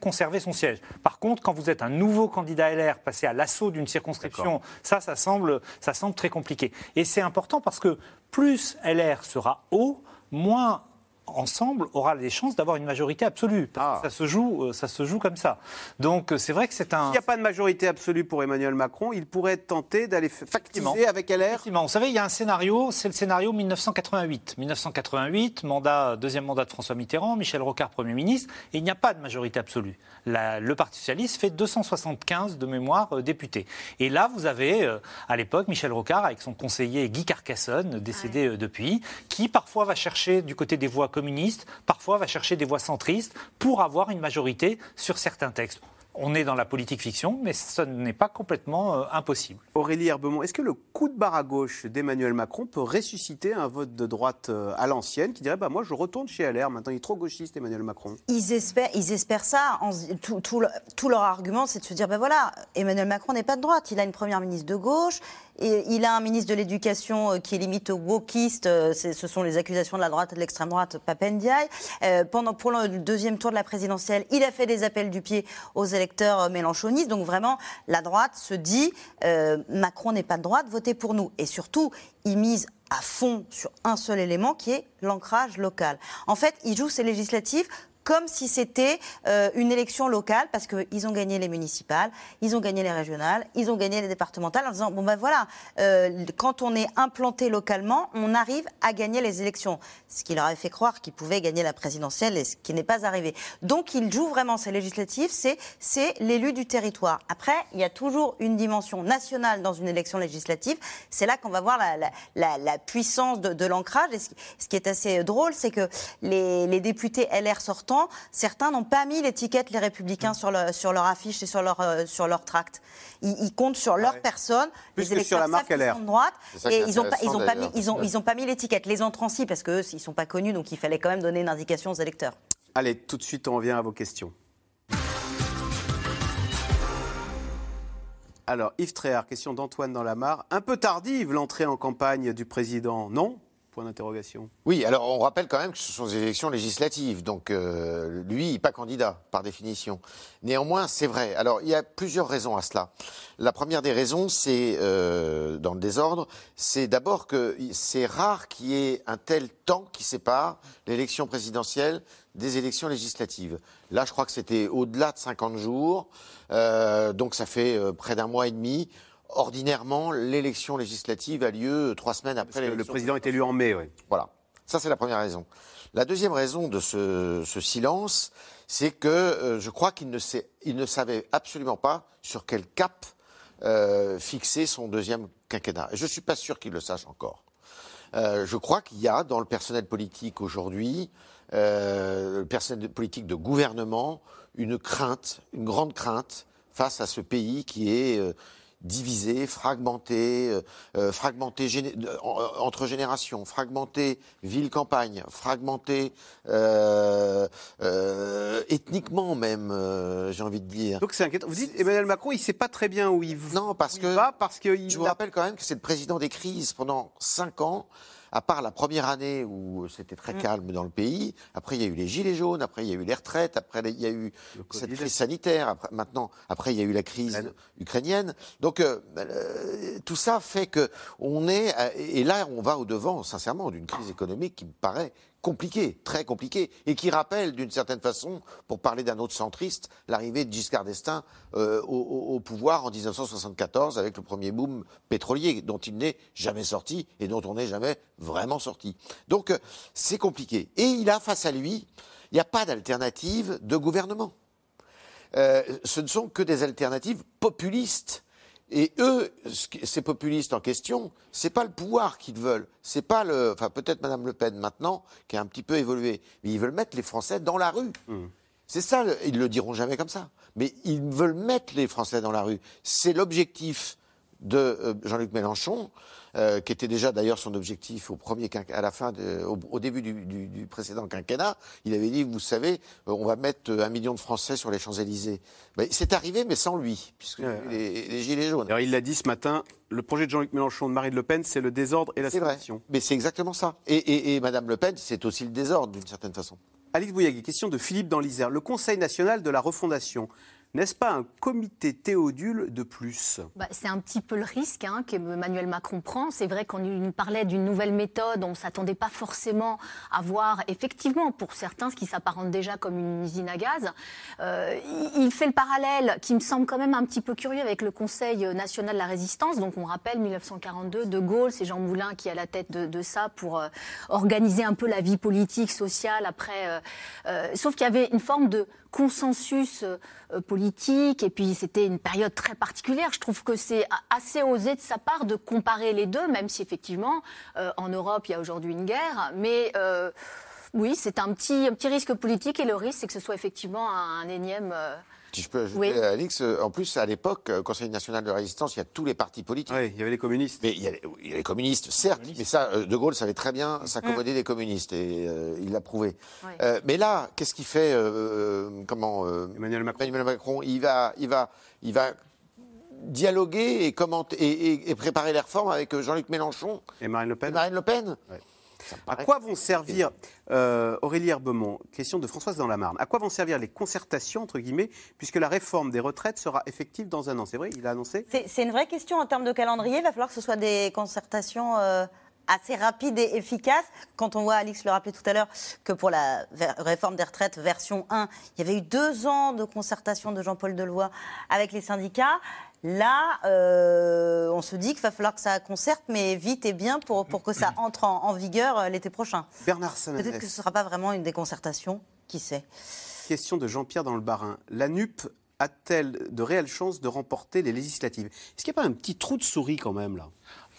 conserver son siège. Par contre, quand vous êtes un nouveau candidat LR passé à l'assaut d'une circonscription, ça, ça semble, ça semble très compliqué. Et c'est important parce que plus LR sera haut, moins ensemble aura les chances d'avoir une majorité absolue. Parce que ça se joue, euh, ça se joue comme ça. Donc euh, c'est vrai que c'est un. S'il n'y a pas de majorité absolue pour Emmanuel Macron, il pourrait tenter d'aller factiser avec LR Effectivement. Vous savez, il y a un scénario, c'est le scénario 1988. 1988, mandat, deuxième mandat de François Mitterrand, Michel Rocard Premier ministre, et il n'y a pas de majorité absolue. La- le Parti Socialiste fait 275 de mémoire euh, députés. Et là, vous avez, euh, à l'époque, Michel Rocard avec son conseiller Guy Carcassonne, décédé euh, depuis, qui parfois va chercher du côté des voix communistes, parfois va chercher des voix centristes pour avoir une majorité sur certains textes. On est dans la politique fiction, mais ce n'est pas complètement euh, impossible. Aurélie Herbemont, est-ce que le coup de barre à gauche d'Emmanuel Macron peut ressusciter un vote de droite euh, à l'ancienne qui dirait bah, Moi, je retourne chez LR, maintenant il est trop gauchiste, Emmanuel Macron? Ils espèrent, ils espèrent ça. En- tout, tout le- tout leur argument, c'est de se dire ben voilà, Emmanuel Macron n'est pas de droite. Il a une première ministre de gauche. Il a un ministre de l'Éducation euh, qui est limite wokiste. euh, Ce sont les accusations de la droite et de l'extrême droite, Papendiaï. Euh, pendant, pour le deuxième tour de la présidentielle, il a fait des appels du pied aux électeurs mélenchonistes. Donc vraiment, la droite se dit Macron n'est pas de droite, votez pour nous. Et surtout, il mise à fond sur un seul élément qui est l'ancrage local. En fait, il joue ces législatives comme si c'était euh, une élection locale, parce qu'ils ont gagné les municipales, ils ont gagné les régionales, ils ont gagné les départementales, en disant, bon ben voilà, euh, quand on est implanté localement, on arrive à gagner les élections. Ce qui leur avait fait croire qu'ils pouvaient gagner la présidentielle, et ce qui n'est pas arrivé. Donc ils jouent vraiment ces législatives, c'est c'est l'élu du territoire. Après, il y a toujours une dimension nationale dans une élection législative, c'est là qu'on va voir la, la- la- puissance de, de l'ancrage, et ce, ce qui est assez drôle, c'est que les, les députés LR sortants, certains n'ont pas mis l'étiquette les Républicains sur, le- sur leur affiche et sur leur, euh, sur leur tract. Ils, ils comptent sur leur personne. Plus les que sur la électeurs marque LR. sont de droite. Et ils n'ont pas, ils intéressant, ont pas mis, d'ailleurs. ils ont, ils ont pas mis l'étiquette. Les entrants, si, parce qu'eux, ils sont pas connus, donc il fallait quand même donner une indication aux électeurs. Allez, tout de suite, on revient à vos questions. Alors, Yves Tréhard, question d'Antoine dans la Mare. Un peu tardive l'entrée en campagne du président, non? Oui, alors on rappelle quand même que ce sont des élections législatives, donc euh, lui, pas candidat, par définition. Néanmoins, c'est vrai. Alors, il y a plusieurs raisons à cela. La première des raisons, c'est, euh, dans le désordre, c'est d'abord que c'est rare qu'il y ait un tel temps qui sépare l'élection présidentielle des élections législatives. Là, je crois que c'était au-delà de 50 jours, euh, donc ça fait près d'un mois et demi. Ordinairement, l'élection législative a lieu trois semaines après que le l'élection. président est élu en mai, oui. Voilà. Ça, c'est la première raison. La deuxième raison de ce, ce silence, c'est que euh, je crois qu'il ne, sait- il ne savait absolument pas sur quel cap euh, fixer son deuxième quinquennat. Et je ne suis pas sûr qu'il le sache encore. Euh, je crois qu'il y a dans le personnel politique aujourd'hui, euh, le personnel politique de gouvernement, une crainte, une grande crainte face à ce pays qui est euh, divisé, fragmenté, euh, euh, fragmenté géné- euh, en- entre générations, fragmenté ville-campagne, fragmenté euh, euh, ethniquement même, j'ai envie de dire. Donc c'est inquiétant. Vous dites Emmanuel Macron, il ne sait pas très bien où il Non, parce que va parce qu'il je vous rappelle quand même que c'est le président des crises pendant cinq ans. À part la première année où c'était très calme dans le pays, après il y a eu les gilets jaunes, après il y a eu les retraites, après il y a eu cette crise sanitaire, après, maintenant après il y a eu la crise ukrainienne. Donc euh, euh, tout ça fait que on est à- et là on va au devant sincèrement d'une crise économique qui me paraît compliquée, très compliquée, et qui rappelle d'une certaine façon, pour parler d'un autre centriste, l'arrivée de Giscard d'Estaing euh, au pouvoir en 1974 avec le premier boom pétrolier dont il n'est jamais sorti et dont on n'est jamais vraiment sorti. Donc euh, c'est compliqué. Et il a face à lui, il n'y a pas d'alternative de gouvernement. Euh, ce ne sont que des alternatives populistes. Et eux, ces populistes en question, c'est pas le pouvoir qu'ils veulent, c'est pas le, enfin peut-être Madame Le Pen maintenant qui a un petit peu évolué, mais ils veulent mettre les Français dans la rue. C'est ça, ils le diront jamais comme ça, mais ils veulent mettre les Français dans la rue. C'est l'objectif de euh, Jean-Luc Mélenchon, euh, qui était déjà d'ailleurs son objectif au premier à la fin, de- au, au début du, du- du précédent quinquennat. Il avait dit, vous savez, euh, on va mettre un million de Français sur les Champs Élysées. Ben, c'est arrivé, mais sans lui, puisque les, les gilets jaunes. Alors il l'a dit ce matin, le projet de Jean-Luc Mélenchon de Marine Le Pen, c'est le désordre et la séparation. Mais c'est exactement ça. Et, et, et Madame Le Pen, c'est aussi le désordre d'une certaine façon. Alix Bouyagui, question de Philippe dans l'Isère. Le Conseil national de la refondation, n'est-ce pas un comité théodule de plus? Bah, c'est un petit peu le risque hein, qu'Emmanuel Macron prend. C'est vrai qu'on parlait d'une nouvelle méthode, on ne s'attendait pas forcément à voir, effectivement, pour certains, ce qui s'apparente déjà comme une usine à gaz. Euh, il, fait le parallèle qui me semble quand même un petit peu curieux avec le Conseil national de la résistance. Donc on rappelle 1942, De Gaulle, c'est Jean Moulin qui est à la tête de, ça pour euh, organiser un peu la vie politique, sociale après. euh, sauf qu'il y avait une forme de consensus euh, euh, politique et puis c'était une période très particulière. Je trouve que c'est assez osé de sa part de comparer les deux, même si effectivement euh, en Europe il y a aujourd'hui une guerre, mais oui c'est un petit, un petit risque politique et le risque c'est que ce soit effectivement un, énième. Si je peux ajouter, Oui. Alix, euh, en plus, à l'époque, euh, Conseil national de la résistance, il y a tous les partis politiques. Oui, il y avait les communistes. Mais il y a les, il y a les communistes, certes, mais ça, euh, De Gaulle savait très bien s'accommoder des communistes, et euh, il l'a prouvé. Ouais. Euh, mais là, qu'est-ce qu'il fait euh, euh, Comment euh, Emmanuel Macron. Emmanuel Macron, il va, il va, il va dialoguer et commenter et, et- et préparer les réformes avec euh, Jean-Luc Mélenchon et Marine Le Pen. et Marine Le Pen. À quoi vont servir, euh, Aurélie Herbemont, question de Françoise dans la Marne, à quoi vont servir les concertations, entre guillemets, puisque la réforme des retraites sera effective dans un an? C'est vrai, il a annoncé C'est une vraie question en termes de calendrier. Il va falloir que ce soit des concertations euh, assez rapides et efficaces. Quand on voit, Alix le rappelait tout à l'heure, que pour la réforme des retraites version 1, il y avait eu deux ans de concertation de Jean-Paul Delevoye avec les syndicats. Là, euh, on se dit qu'il va falloir que ça concerte, mais vite et bien pour, pour que ça entre en, en vigueur euh, l'été prochain. Bernard Sananès. Peut-être que ce ne sera pas vraiment une déconcertation, qui sait. Question de Jean-Pierre dans le Barin. La NUP a-t-elle de réelles chances de remporter les législatives? Est-ce qu'il n'y a pas un petit trou de souris quand même là?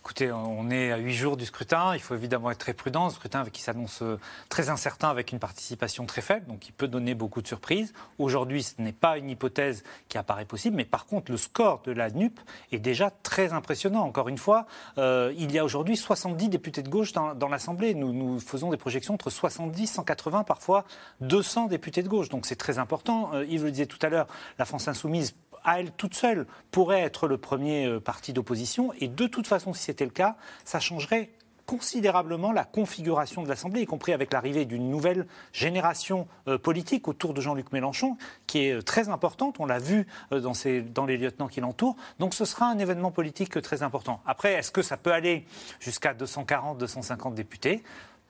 Écoutez, on est à huit jours du scrutin. Il faut évidemment être très prudent. Un scrutin qui s'annonce euh, très incertain avec une participation très faible, donc il peut donner beaucoup de surprises. Aujourd'hui, ce n'est pas une hypothèse qui apparaît possible, mais par contre, le score de la NUP est déjà très impressionnant. Encore une fois, euh, il y a aujourd'hui 70 députés de gauche dans, l'Assemblée. Nous, nous faisons des projections entre 70, 180, parfois 200 députés de gauche. Donc c'est très important. Euh, Yves le disait tout à l'heure, la France insoumise à elle toute seule pourrait être le premier euh, parti d'opposition. Et de toute façon, si c'était le cas, ça changerait considérablement la configuration de l'Assemblée, y compris avec l'arrivée d'une nouvelle génération euh, politique autour de Jean-Luc Mélenchon, qui est euh, très importante. On l'a vu dans, les lieutenants qui l'entourent. Donc ce sera un événement politique très important. Après, est-ce que ça peut aller jusqu'à 240, 250 députés?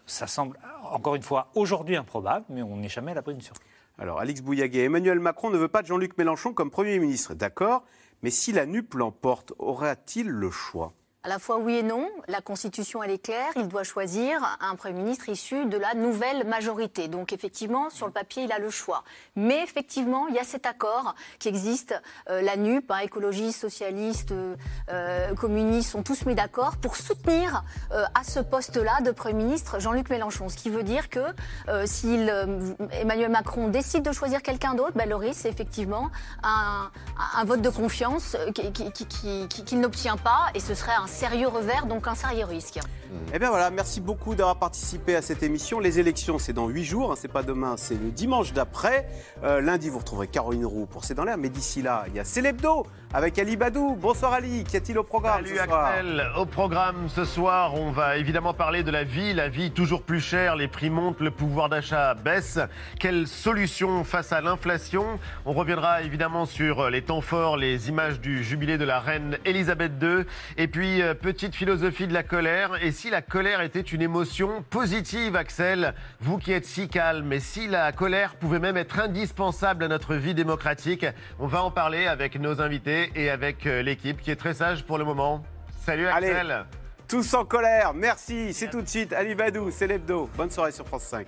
Ça semble, encore une fois, aujourd'hui improbable, mais on n'est jamais à l'abri d'une surprise. Alors, Alix Bouillaguet, Emmanuel Macron ne veut pas de Jean-Luc Mélenchon comme Premier ministre, d'accord. Mais si la NUP l'emporte, aura-t-il le choix? À la fois oui et non. La Constitution, elle est claire. Il doit choisir un Premier ministre issu de la nouvelle majorité. Donc effectivement, sur le papier, il a le choix. Mais effectivement, il y a cet accord qui existe. Euh, la NUP, hein, écologistes, socialistes, euh, communistes sont tous mis d'accord pour soutenir euh, à ce poste-là de Premier ministre Jean-Luc Mélenchon. Ce qui veut dire que si Emmanuel Macron décide de choisir quelqu'un d'autre, ben, le risque, c'est effectivement un, vote de confiance qu'il n'obtient pas. Et ce serait un sérieux revers, donc un sérieux risque. Eh bien voilà, merci beaucoup d'avoir participé à cette émission. Les élections, c'est dans huit jours, hein, c'est pas demain, c'est le dimanche d'après. Euh, lundi, vous retrouverez Caroline Roux pour C'est dans l'air, mais d'ici là, il y a Célébdo avec Ali Badou. Bonsoir Ali, qu'y a-t-il au programme Salut Axel, au programme ce soir, on va évidemment parler de la vie, la vie toujours plus chère, les prix montent, le pouvoir d'achat baisse. Quelle solution face à l'inflation? On reviendra évidemment sur les temps forts, les images du jubilé de la reine Elisabeth II, et puis euh, petite philosophie de la colère. Et si la colère était une émotion positive, Axel, vous qui êtes si calme, et si la colère pouvait même être indispensable à notre vie démocratique, on va en parler avec nos invités et avec euh, l'équipe qui est très sage pour le moment. Salut Axel. tous en colère, merci. C'est tout de suite Ali Badou, c'est l'hebdo. Bonne soirée sur France 5.